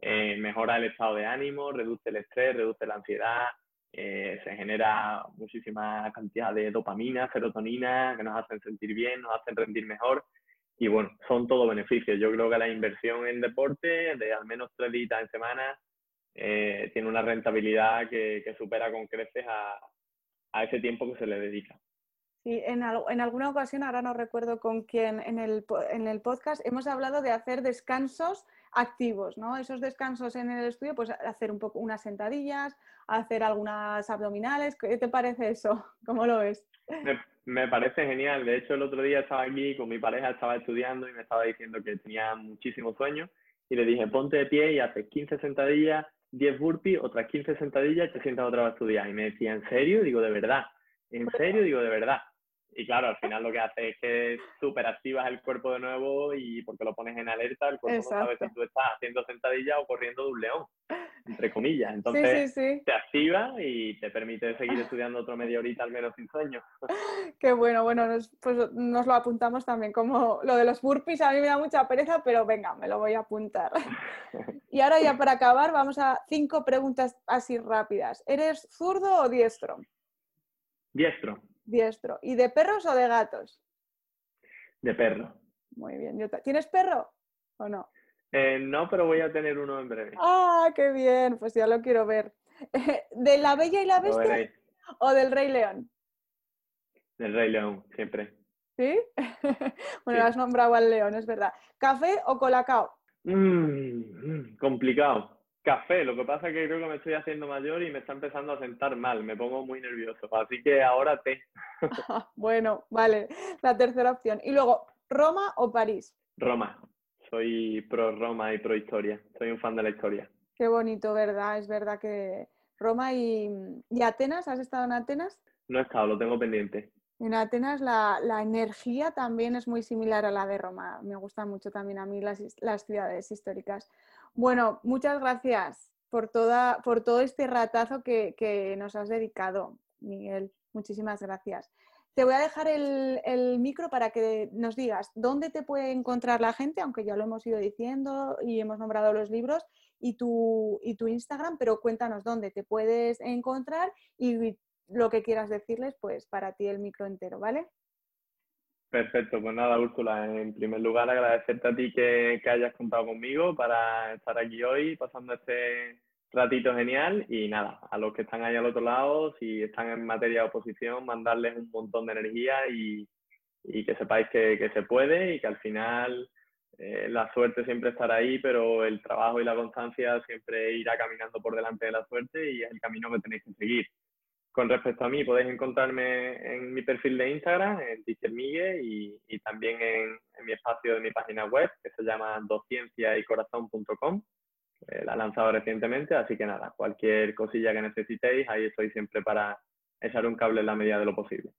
mejora el estado de ánimo, reduce el estrés, reduce la ansiedad, se genera muchísima cantidad de dopamina, serotonina, que nos hacen sentir bien, nos hacen rendir mejor y bueno, son todos beneficios. Yo creo que la inversión en deporte de al menos tres días en semana eh, tiene una rentabilidad que, supera con creces a, a, ese tiempo que se le dedica. Sí, en, en, alguna ocasión, ahora no recuerdo con quién, en el, en el podcast hemos hablado de hacer descansos activos, ¿no? Esos descansos en el estudio, pues hacer un poco unas sentadillas, hacer algunas abdominales. ¿Qué te parece eso? [laughs] ¿Cómo lo ves? Me parece genial. De hecho, el otro día estaba aquí con mi pareja, estaba estudiando y me estaba diciendo que tenía muchísimo sueño. Y le dije, ponte de pie y haces 15 sentadillas, 10 burpees, otras 15 sentadillas y te sientas otra vez a estudiar. Y me decía, ¿en serio? Digo, de verdad. ¿En serio? Digo, de verdad. Y claro, al final lo que hace es que superactivas el cuerpo de nuevo y porque lo pones en alerta, el cuerpo no sabe si tú estás haciendo sentadilla o corriendo de un león, entre comillas. Entonces te activa y te permite seguir estudiando otro media horita al menos sin sueño. [laughs] Qué bueno, bueno, nos, pues nos lo apuntamos también como lo de los burpees, a mí me da mucha pereza, pero venga, me lo voy a apuntar. [laughs] y ahora ya para acabar, vamos a cinco preguntas así rápidas. ¿Eres zurdo o diestro? Diestro. Diestro. ¿Y de perros o de gatos? De perro. Muy bien. ¿Tienes perro o no? Eh, no, pero voy a tener uno en breve. ¡Ah, qué bien! Pues ya lo quiero ver. [laughs] ¿De la Bella y la Bestia o del Rey León? Del Rey León, siempre. ¿Sí? [laughs] bueno, has nombrado al león, es verdad. ¿Café o colacao? Mmm, complicado. Café, lo que pasa es que creo que me estoy haciendo mayor y me está empezando a sentar mal, me pongo muy nervioso, así que ahora té. [laughs] bueno, vale, la tercera opción. Y luego, ¿Roma o París? Roma, soy pro Roma y pro historia, soy un fan de la historia. Qué bonito, ¿verdad? Es verdad que Roma y, y Atenas, ¿has estado en Atenas? No he estado, lo tengo pendiente. En Atenas la, la, energía también es muy similar a la de Roma. Me gustan mucho también a mí las, las ciudades históricas. Bueno, muchas gracias por, toda, por todo este ratazo que, nos has dedicado, Miguel. Muchísimas gracias. Te voy a dejar el, micro para que nos digas dónde te puede encontrar la gente, aunque ya lo hemos ido diciendo y hemos nombrado los libros y tu, y tu Instagram, pero cuéntanos dónde te puedes encontrar y lo que quieras decirles, pues para ti el micro entero, ¿vale? Perfecto, pues nada, Úrsula, en primer lugar agradecerte a ti que, hayas contado conmigo para estar aquí hoy pasando este ratito genial y nada, a los que están ahí al otro lado, si están en materia de oposición, mandarles un montón de energía y, que sepáis que, se puede y que al final eh, la suerte siempre estará ahí, pero el trabajo y la constancia siempre irá caminando por delante de la suerte y es el camino que tenéis que seguir. Con respecto a mí, podéis encontrarme en mi perfil de Instagram, en Teacher y, y también en, mi espacio de mi página web, que se llama docienciaycorazón.com. Eh, la he lanzado recientemente, así que nada, cualquier cosilla que necesitéis, ahí estoy siempre para echar un cable en la medida de lo posible.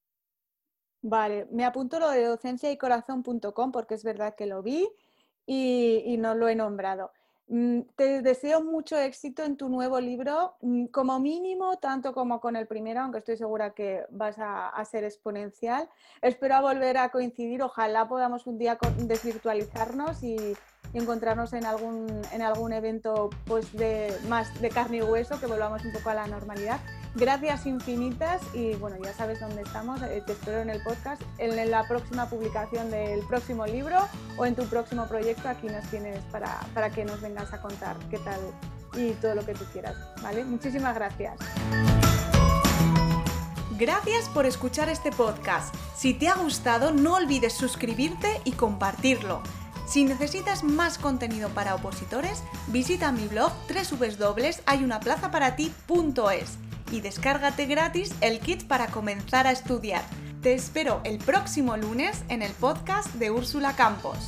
Vale, me apunto lo de docienciaycorazón.com porque es verdad que lo vi y no lo he nombrado. Mm, te deseo mucho éxito en tu nuevo libro, mm, como mínimo, tanto como con el primero, aunque estoy segura que vas a, ser exponencial. Espero volver a coincidir, ojalá podamos un día desvirtualizarnos y, encontrarnos en algún, en algún evento pues, de, más de carne y hueso, que volvamos un poco a la normalidad. Gracias infinitas y bueno, ya sabes dónde estamos. Eh, te espero en el podcast, en la próxima publicación del próximo libro o en tu próximo proyecto. Aquí nos tienes para, para que nos vengas a contar qué tal y todo lo que tú quieras. ¿Vale? Muchísimas gracias. Gracias por escuchar este podcast. Si te ha gustado, no olvides suscribirte y compartirlo. Si necesitas más contenido para opositores, visita mi blog www.hayunaplazaparati.es y descárgate gratis el kit para comenzar a estudiar. Te espero el próximo lunes en el podcast de Úrsula Campos.